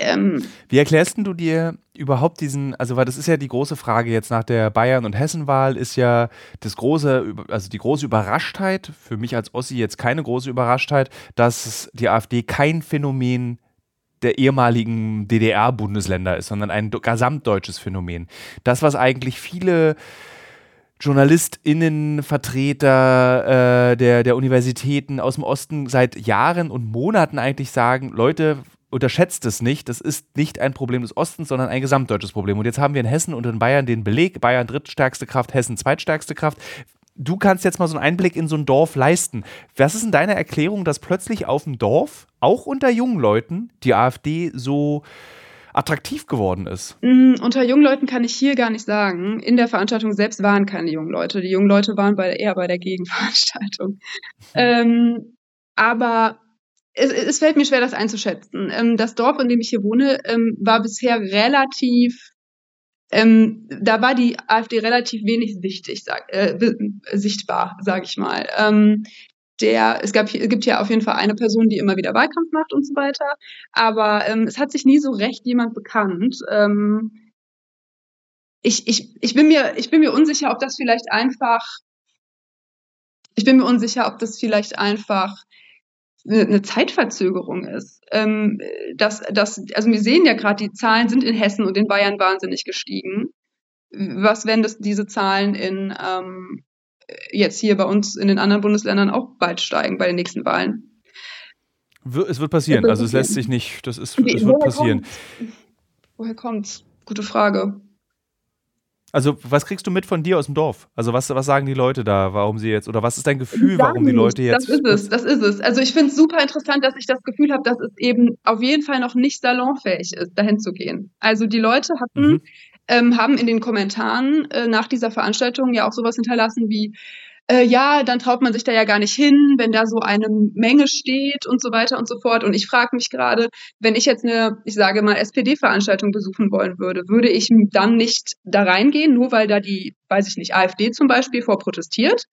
ähm, Wie erklärst du dir überhaupt diesen, also weil das ist ja die große Frage jetzt nach der Bayern- und Hessenwahl, ist ja das große, also die große Überraschtheit, für mich als Ossi jetzt keine große Überraschtheit, dass die AfD kein Phänomen der ehemaligen DDR-Bundesländer ist, sondern ein gesamtdeutsches Phänomen. Das, was eigentlich viele JournalistInnen, Vertreter äh, der, der Universitäten aus dem Osten seit Jahren und Monaten eigentlich sagen, Leute, unterschätzt es nicht. Das ist nicht ein Problem des Ostens, sondern ein gesamtdeutsches Problem. Und jetzt haben wir in Hessen und in Bayern den Beleg. Bayern drittstärkste Kraft, Hessen zweitstärkste Kraft. Du kannst jetzt mal so einen Einblick in so ein Dorf leisten. Was ist in deiner Erklärung, dass plötzlich auf dem Dorf, auch unter jungen Leuten, die AfD so attraktiv geworden ist? Mm, unter jungen Leuten kann ich hier gar nicht sagen. In der Veranstaltung selbst waren keine jungen Leute. Die jungen Leute waren bei, eher bei der Gegenveranstaltung. ähm, aber es, es fällt mir schwer, das einzuschätzen. Ähm, das Dorf, in dem ich hier wohne, ähm, war bisher relativ, ähm, da war die AfD relativ wenig sichtig, sag, äh, sichtbar, sage ich mal. Ähm, der, es, gab, es gibt ja auf jeden Fall eine Person, die immer wieder Wahlkampf macht und so weiter, aber ähm, es hat sich nie so recht jemand bekannt. Ähm, ich, ich, ich, bin mir, ich bin mir unsicher, ob das vielleicht einfach, ich bin mir unsicher, ob das vielleicht einfach eine Zeitverzögerung ist. Ähm, dass, dass, also wir sehen ja gerade, die Zahlen sind in Hessen und in Bayern wahnsinnig gestiegen. Was, wenn das, diese Zahlen in, ähm, jetzt hier bei uns in den anderen Bundesländern auch bald steigen bei den nächsten Wahlen? Es wird passieren. Also es lässt sich nicht, das ist, es wird passieren. Kommt's? Woher kommt's? Gute Frage. Also, was kriegst du mit von dir aus dem Dorf? Also, was, was sagen die Leute da, warum sie jetzt, oder was ist dein Gefühl, warum die Leute jetzt. Das ist es, das ist es. Also, ich finde es super interessant, dass ich das Gefühl habe, dass es eben auf jeden Fall noch nicht salonfähig ist, dahin zu gehen. Also, die Leute hatten, mhm. ähm, haben in den Kommentaren äh, nach dieser Veranstaltung ja auch sowas hinterlassen wie, äh, ja, dann traut man sich da ja gar nicht hin, wenn da so eine Menge steht und so weiter und so fort. Und ich frage mich gerade, wenn ich jetzt eine, ich sage mal, SPD-Veranstaltung besuchen wollen würde, würde ich dann nicht da reingehen, nur weil da die, weiß ich nicht, AfD zum Beispiel vorprotestiert?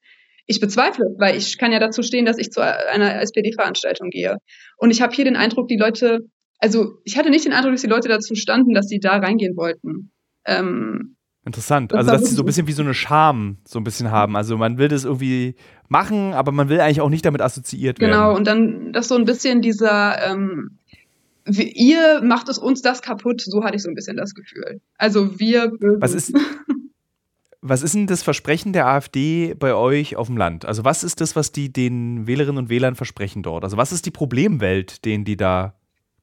Ich bezweifle, weil ich kann ja dazu stehen, dass ich zu einer SPD-Veranstaltung gehe. Und ich habe hier den Eindruck, die Leute, also ich hatte nicht den Eindruck, dass die Leute dazu standen, dass sie da reingehen wollten. Ähm, Interessant. Also, dass sie so ein bisschen wie so eine Scham so ein bisschen haben. Also, man will das irgendwie machen, aber man will eigentlich auch nicht damit assoziiert werden. Genau, und dann das so ein bisschen dieser, ähm, ihr macht es uns das kaputt, so hatte ich so ein bisschen das Gefühl. Also, wir. Was ist. Was ist denn das Versprechen der AfD bei euch auf dem Land? Also was ist das, was die den Wählerinnen und Wählern versprechen dort? Also was ist die Problemwelt, den die da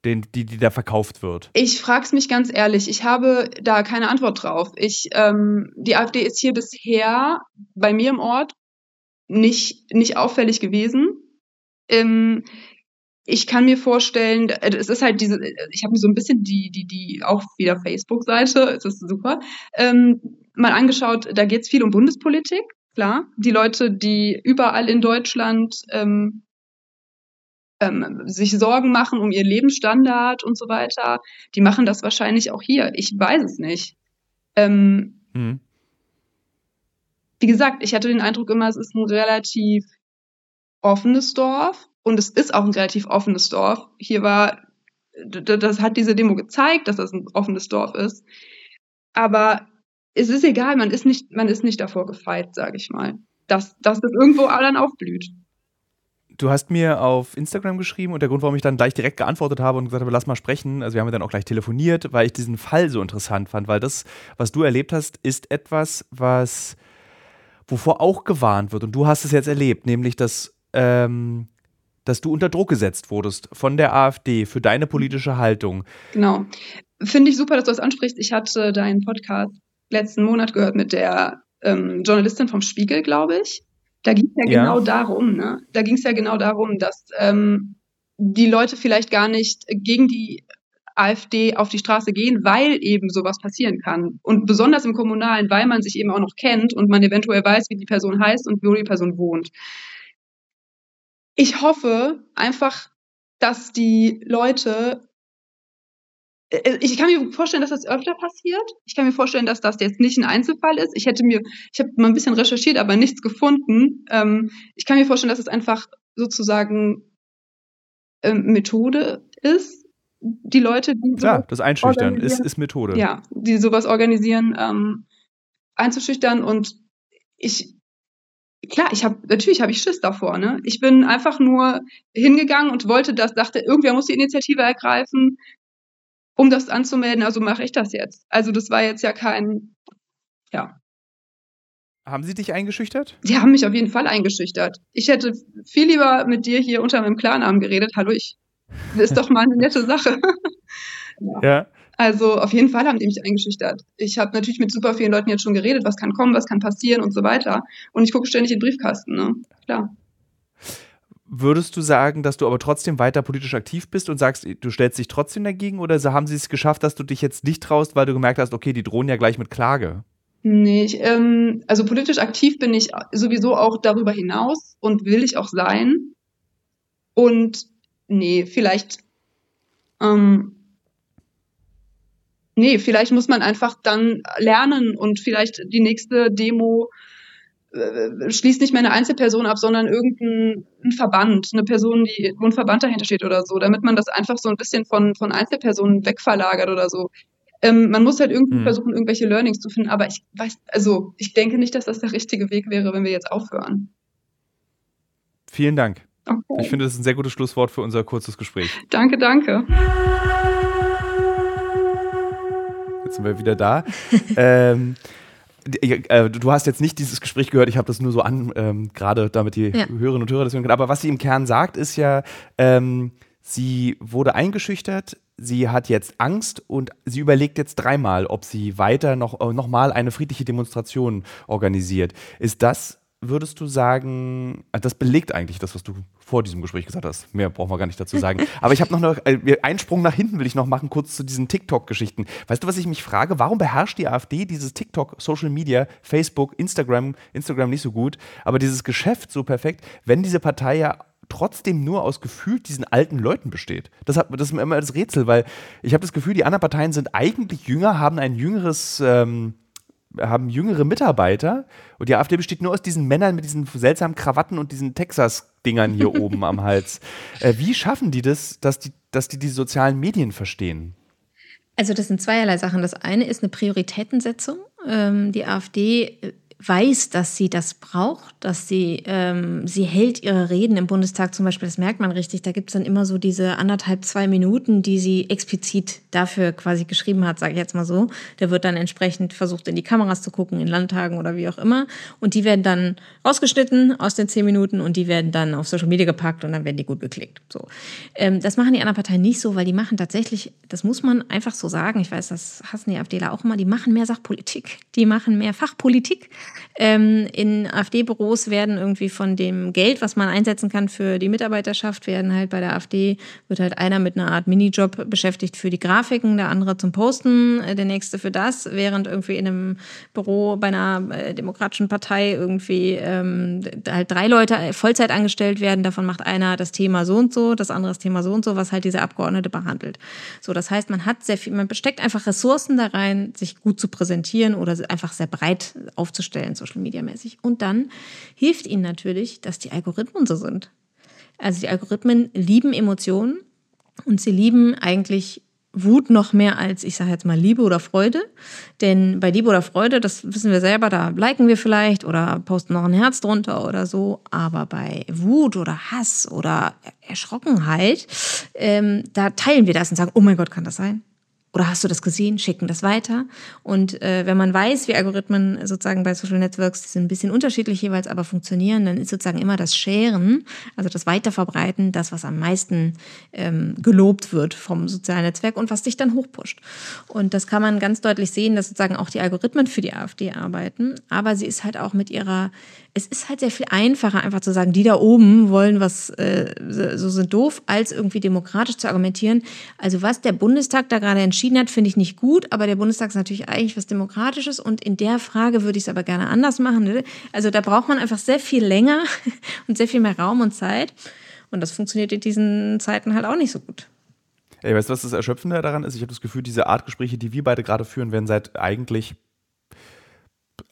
den, die, die da verkauft wird? Ich frage es mich ganz ehrlich. Ich habe da keine Antwort drauf. Ich, ähm, die AfD ist hier bisher bei mir im Ort nicht, nicht auffällig gewesen. Ähm, ich kann mir vorstellen, es ist halt diese, ich habe mir so ein bisschen die, die, die auch wieder Facebook-Seite, es ist super, ähm, mal angeschaut, da geht es viel um Bundespolitik, klar. Die Leute, die überall in Deutschland ähm, ähm, sich Sorgen machen um ihr Lebensstandard und so weiter, die machen das wahrscheinlich auch hier. Ich weiß es nicht. Ähm, mhm. Wie gesagt, ich hatte den Eindruck immer, es ist ein relativ offenes Dorf und es ist auch ein relativ offenes Dorf. Hier war, das hat diese Demo gezeigt, dass das ein offenes Dorf ist. Aber es ist egal, man ist nicht, man ist nicht davor gefeit, sage ich mal, dass, dass das irgendwo dann aufblüht. Du hast mir auf Instagram geschrieben und der Grund, warum ich dann gleich direkt geantwortet habe und gesagt habe, lass mal sprechen, also wir haben dann auch gleich telefoniert, weil ich diesen Fall so interessant fand, weil das, was du erlebt hast, ist etwas, was wovor auch gewarnt wird und du hast es jetzt erlebt, nämlich dass ähm, dass du unter Druck gesetzt wurdest von der AfD für deine politische Haltung. Genau. Finde ich super, dass du das ansprichst. Ich hatte deinen Podcast letzten Monat gehört mit der ähm, Journalistin vom Spiegel, glaube ich. Da ging es ja, ja, genau darum, ne? Da ging es ja genau darum, dass ähm, die Leute vielleicht gar nicht gegen die AfD auf die Straße gehen, weil eben sowas passieren kann. Und besonders im Kommunalen, weil man sich eben auch noch kennt und man eventuell weiß, wie die Person heißt und wo die Person wohnt. Ich hoffe einfach, dass die Leute ich kann mir vorstellen, dass das öfter passiert. Ich kann mir vorstellen, dass das jetzt nicht ein Einzelfall ist. Ich hätte mir, ich habe mal ein bisschen recherchiert, aber nichts gefunden. Ähm, ich kann mir vorstellen, dass es einfach sozusagen ähm, Methode ist. Die Leute, die ja, das Einschüchtern ist, ist Methode. Ja, die sowas organisieren, ähm, einzuschüchtern. Und ich, klar, ich habe natürlich habe ich Schiss davor. Ne? Ich bin einfach nur hingegangen und wollte das, dachte, irgendwer muss die Initiative ergreifen um das anzumelden, also mache ich das jetzt. Also das war jetzt ja kein, ja. Haben sie dich eingeschüchtert? Sie haben mich auf jeden Fall eingeschüchtert. Ich hätte viel lieber mit dir hier unter meinem Klarnamen geredet. Hallo, ich, das ist doch mal eine nette Sache. ja. ja. Also auf jeden Fall haben die mich eingeschüchtert. Ich habe natürlich mit super vielen Leuten jetzt schon geredet, was kann kommen, was kann passieren und so weiter. Und ich gucke ständig in den Briefkasten, ne? Klar. Würdest du sagen, dass du aber trotzdem weiter politisch aktiv bist und sagst, du stellst dich trotzdem dagegen oder haben sie es geschafft, dass du dich jetzt nicht traust, weil du gemerkt hast, okay, die drohen ja gleich mit Klage? Nee, ich, ähm, also politisch aktiv bin ich sowieso auch darüber hinaus und will ich auch sein. Und nee, vielleicht, ähm, nee, vielleicht muss man einfach dann lernen und vielleicht die nächste Demo schließt nicht mehr eine Einzelperson ab, sondern irgendein Verband, eine Person, die, wo ein Verband dahinter steht oder so, damit man das einfach so ein bisschen von, von Einzelpersonen wegverlagert oder so. Ähm, man muss halt irgendwie hm. versuchen, irgendwelche Learnings zu finden, aber ich weiß, also ich denke nicht, dass das der richtige Weg wäre, wenn wir jetzt aufhören. Vielen Dank. Okay. Ich finde, das ist ein sehr gutes Schlusswort für unser kurzes Gespräch. Danke, danke. Jetzt sind wir wieder da. ähm, äh, du hast jetzt nicht dieses Gespräch gehört, ich habe das nur so an, ähm, gerade damit die ja. Hörerinnen und Hörer das hören können. Aber was sie im Kern sagt, ist ja, ähm, sie wurde eingeschüchtert, sie hat jetzt Angst und sie überlegt jetzt dreimal, ob sie weiter noch, äh, noch mal eine friedliche Demonstration organisiert. Ist das würdest du sagen, äh, das belegt eigentlich das, was du vor diesem Gespräch gesagt hast. Mehr brauchen wir gar nicht dazu sagen. Aber ich habe noch äh, einen Sprung nach hinten will ich noch machen, kurz zu diesen TikTok-Geschichten. Weißt du, was ich mich frage? Warum beherrscht die AfD dieses TikTok, Social Media, Facebook, Instagram, Instagram nicht so gut, aber dieses Geschäft so perfekt, wenn diese Partei ja trotzdem nur aus gefühlt diesen alten Leuten besteht. Das, hat, das ist mir immer das Rätsel, weil ich habe das Gefühl, die anderen Parteien sind eigentlich jünger, haben ein jüngeres ähm, haben jüngere Mitarbeiter und die AfD besteht nur aus diesen Männern mit diesen seltsamen Krawatten und diesen Texas-Dingern hier oben am Hals. Äh, wie schaffen die das, dass die, dass die die sozialen Medien verstehen? Also das sind zweierlei Sachen. Das eine ist eine Prioritätensetzung. Ähm, die AfD äh, weiß, dass sie das braucht, dass sie, ähm, sie hält ihre Reden im Bundestag zum Beispiel, das merkt man richtig, da gibt es dann immer so diese anderthalb, zwei Minuten, die sie explizit dafür quasi geschrieben hat, sage ich jetzt mal so. Der wird dann entsprechend versucht, in die Kameras zu gucken, in Landtagen oder wie auch immer. Und die werden dann rausgeschnitten aus den zehn Minuten und die werden dann auf Social Media gepackt und dann werden die gut geklickt. So. Ähm, das machen die anderen Parteien nicht so, weil die machen tatsächlich, das muss man einfach so sagen, ich weiß, das hassen die AfDler auch immer, die machen mehr Sachpolitik, die machen mehr Fachpolitik. Ähm, in AfD-Büros werden irgendwie von dem Geld, was man einsetzen kann für die Mitarbeiterschaft, werden halt bei der AfD, wird halt einer mit einer Art Minijob beschäftigt für die Grafiken, der andere zum Posten, äh, der nächste für das, während irgendwie in einem Büro bei einer äh, demokratischen Partei irgendwie ähm, halt drei Leute Vollzeit angestellt werden. Davon macht einer das Thema so und so, das andere das Thema so und so, was halt diese Abgeordnete behandelt. So, das heißt, man hat sehr viel, man steckt einfach Ressourcen da rein, sich gut zu präsentieren oder einfach sehr breit aufzustellen stellen, Social Media mäßig. Und dann hilft ihnen natürlich, dass die Algorithmen so sind. Also die Algorithmen lieben Emotionen und sie lieben eigentlich Wut noch mehr als, ich sage jetzt mal, Liebe oder Freude. Denn bei Liebe oder Freude, das wissen wir selber, da liken wir vielleicht oder posten noch ein Herz drunter oder so. Aber bei Wut oder Hass oder Erschrockenheit, ähm, da teilen wir das und sagen, oh mein Gott, kann das sein? Oder hast du das gesehen, schicken das weiter. Und äh, wenn man weiß, wie Algorithmen sozusagen bei Social Networks, die sind ein bisschen unterschiedlich jeweils, aber funktionieren, dann ist sozusagen immer das Sharen, also das Weiterverbreiten, das, was am meisten ähm, gelobt wird vom sozialen Netzwerk und was dich dann hochpusht. Und das kann man ganz deutlich sehen, dass sozusagen auch die Algorithmen für die AfD arbeiten, aber sie ist halt auch mit ihrer es ist halt sehr viel einfacher, einfach zu sagen, die da oben wollen was, äh, so sind doof, als irgendwie demokratisch zu argumentieren. Also was der Bundestag da gerade entschieden hat, finde ich nicht gut, aber der Bundestag ist natürlich eigentlich was Demokratisches und in der Frage würde ich es aber gerne anders machen. Ne? Also da braucht man einfach sehr viel länger und sehr viel mehr Raum und Zeit. Und das funktioniert in diesen Zeiten halt auch nicht so gut. Ey, weißt du, was das Erschöpfende daran ist? Ich habe das Gefühl, diese Art Gespräche, die wir beide gerade führen, werden seit eigentlich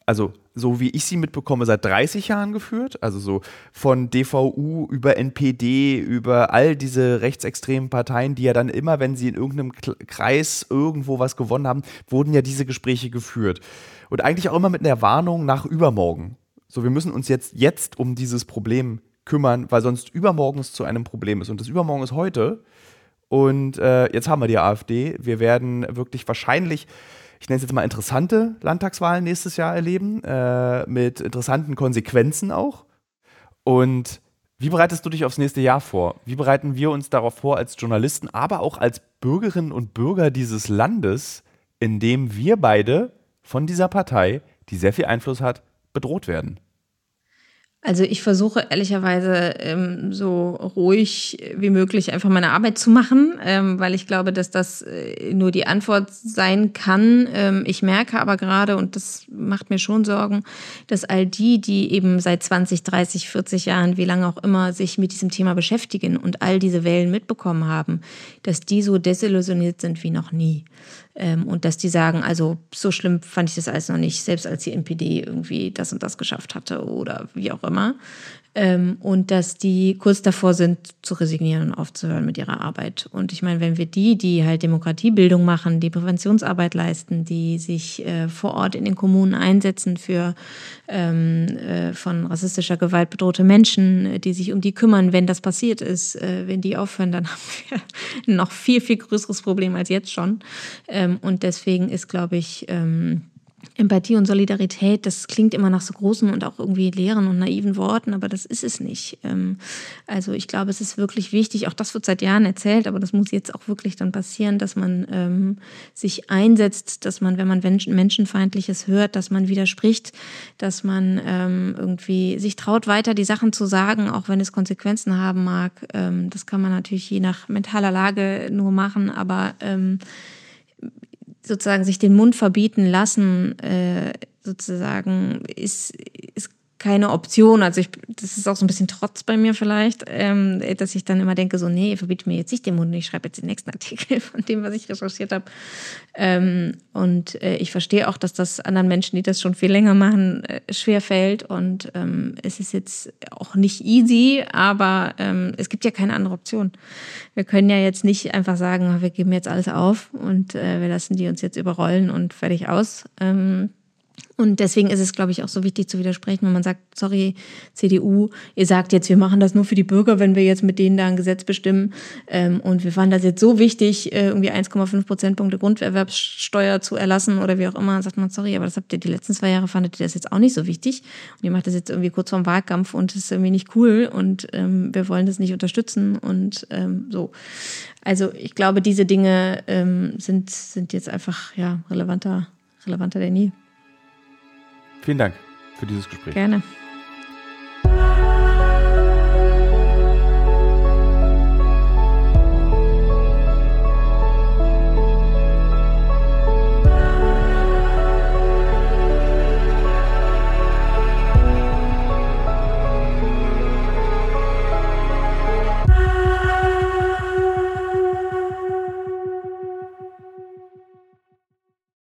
also so wie ich sie mitbekomme, seit 30 Jahren geführt. Also so von DVU über NPD, über all diese rechtsextremen Parteien, die ja dann immer, wenn sie in irgendeinem Kreis irgendwo was gewonnen haben, wurden ja diese Gespräche geführt. Und eigentlich auch immer mit einer Warnung nach übermorgen. So, wir müssen uns jetzt, jetzt um dieses Problem kümmern, weil sonst übermorgen es zu einem Problem ist. Und das übermorgen ist heute. Und äh, jetzt haben wir die AfD. Wir werden wirklich wahrscheinlich ich nenne es jetzt mal interessante Landtagswahlen nächstes Jahr erleben, äh, mit interessanten Konsequenzen auch. Und wie bereitest du dich aufs nächste Jahr vor? Wie bereiten wir uns darauf vor als Journalisten, aber auch als Bürgerinnen und Bürger dieses Landes, in dem wir beide von dieser Partei, die sehr viel Einfluss hat, bedroht werden? Also ich versuche ehrlicherweise ähm, so ruhig wie möglich einfach meine Arbeit zu machen, ähm, weil ich glaube, dass das äh, nur die Antwort sein kann. Ähm, ich merke aber gerade, und das macht mir schon Sorgen, dass all die, die eben seit 20, 30, 40 Jahren, wie lange auch immer, sich mit diesem Thema beschäftigen und all diese Wellen mitbekommen haben, dass die so desillusioniert sind wie noch nie. Ähm, und dass die sagen, also so schlimm fand ich das alles noch nicht, selbst als die NPD irgendwie das und das geschafft hatte oder wie auch immer. Ähm, und dass die kurz davor sind, zu resignieren und aufzuhören mit ihrer Arbeit. Und ich meine, wenn wir die, die halt Demokratiebildung machen, die Präventionsarbeit leisten, die sich äh, vor Ort in den Kommunen einsetzen für ähm, äh, von rassistischer Gewalt bedrohte Menschen, die sich um die kümmern, wenn das passiert ist, äh, wenn die aufhören, dann haben wir noch viel, viel größeres Problem als jetzt schon. Ähm, und deswegen ist, glaube ich, ähm, Empathie und Solidarität, das klingt immer nach so großen und auch irgendwie leeren und naiven Worten, aber das ist es nicht. Ähm, also ich glaube, es ist wirklich wichtig, auch das wird seit Jahren erzählt, aber das muss jetzt auch wirklich dann passieren, dass man ähm, sich einsetzt, dass man, wenn man Menschenfeindliches hört, dass man widerspricht, dass man ähm, irgendwie sich traut, weiter die Sachen zu sagen, auch wenn es Konsequenzen haben mag. das kann man natürlich je nach mentaler Lage nur machen, aber sozusagen sich den Mund verbieten lassen, äh, sozusagen, ist, ist keine Option. Also ich, das ist auch so ein bisschen Trotz bei mir vielleicht, ähm, dass ich dann immer denke, so, nee, verbiete mir jetzt nicht den Mund, ich schreibe jetzt den nächsten Artikel von dem, was ich recherchiert habe. Ähm, und äh, ich verstehe auch, dass das anderen Menschen, die das schon viel länger machen, äh, schwer fällt. Und ähm, es ist jetzt auch nicht easy, aber ähm, es gibt ja keine andere Option. Wir können ja jetzt nicht einfach sagen, wir geben jetzt alles auf und äh, wir lassen die uns jetzt überrollen und fertig aus. Und deswegen ist es, glaube ich, auch so wichtig zu widersprechen, wenn man sagt, sorry, CDU, ihr sagt jetzt, wir machen das nur für die Bürger, wenn wir jetzt mit denen da ein Gesetz bestimmen. Ähm, und wir fanden das jetzt so wichtig, äh, irgendwie 1,5 Prozentpunkte Grunderwerbssteuer zu erlassen oder wie auch immer. Dann sagt man, sorry, aber das habt ihr die letzten zwei Jahre, fandet ihr das jetzt auch nicht so wichtig. Und ihr macht das jetzt irgendwie kurz vorm Wahlkampf und das ist irgendwie nicht cool und ähm, wir wollen das nicht unterstützen und ähm, so. Also ich glaube, diese Dinge sind, sind jetzt einfach ja, relevanter, relevanter denn nie. Vielen Dank für dieses Gespräch. Gerne.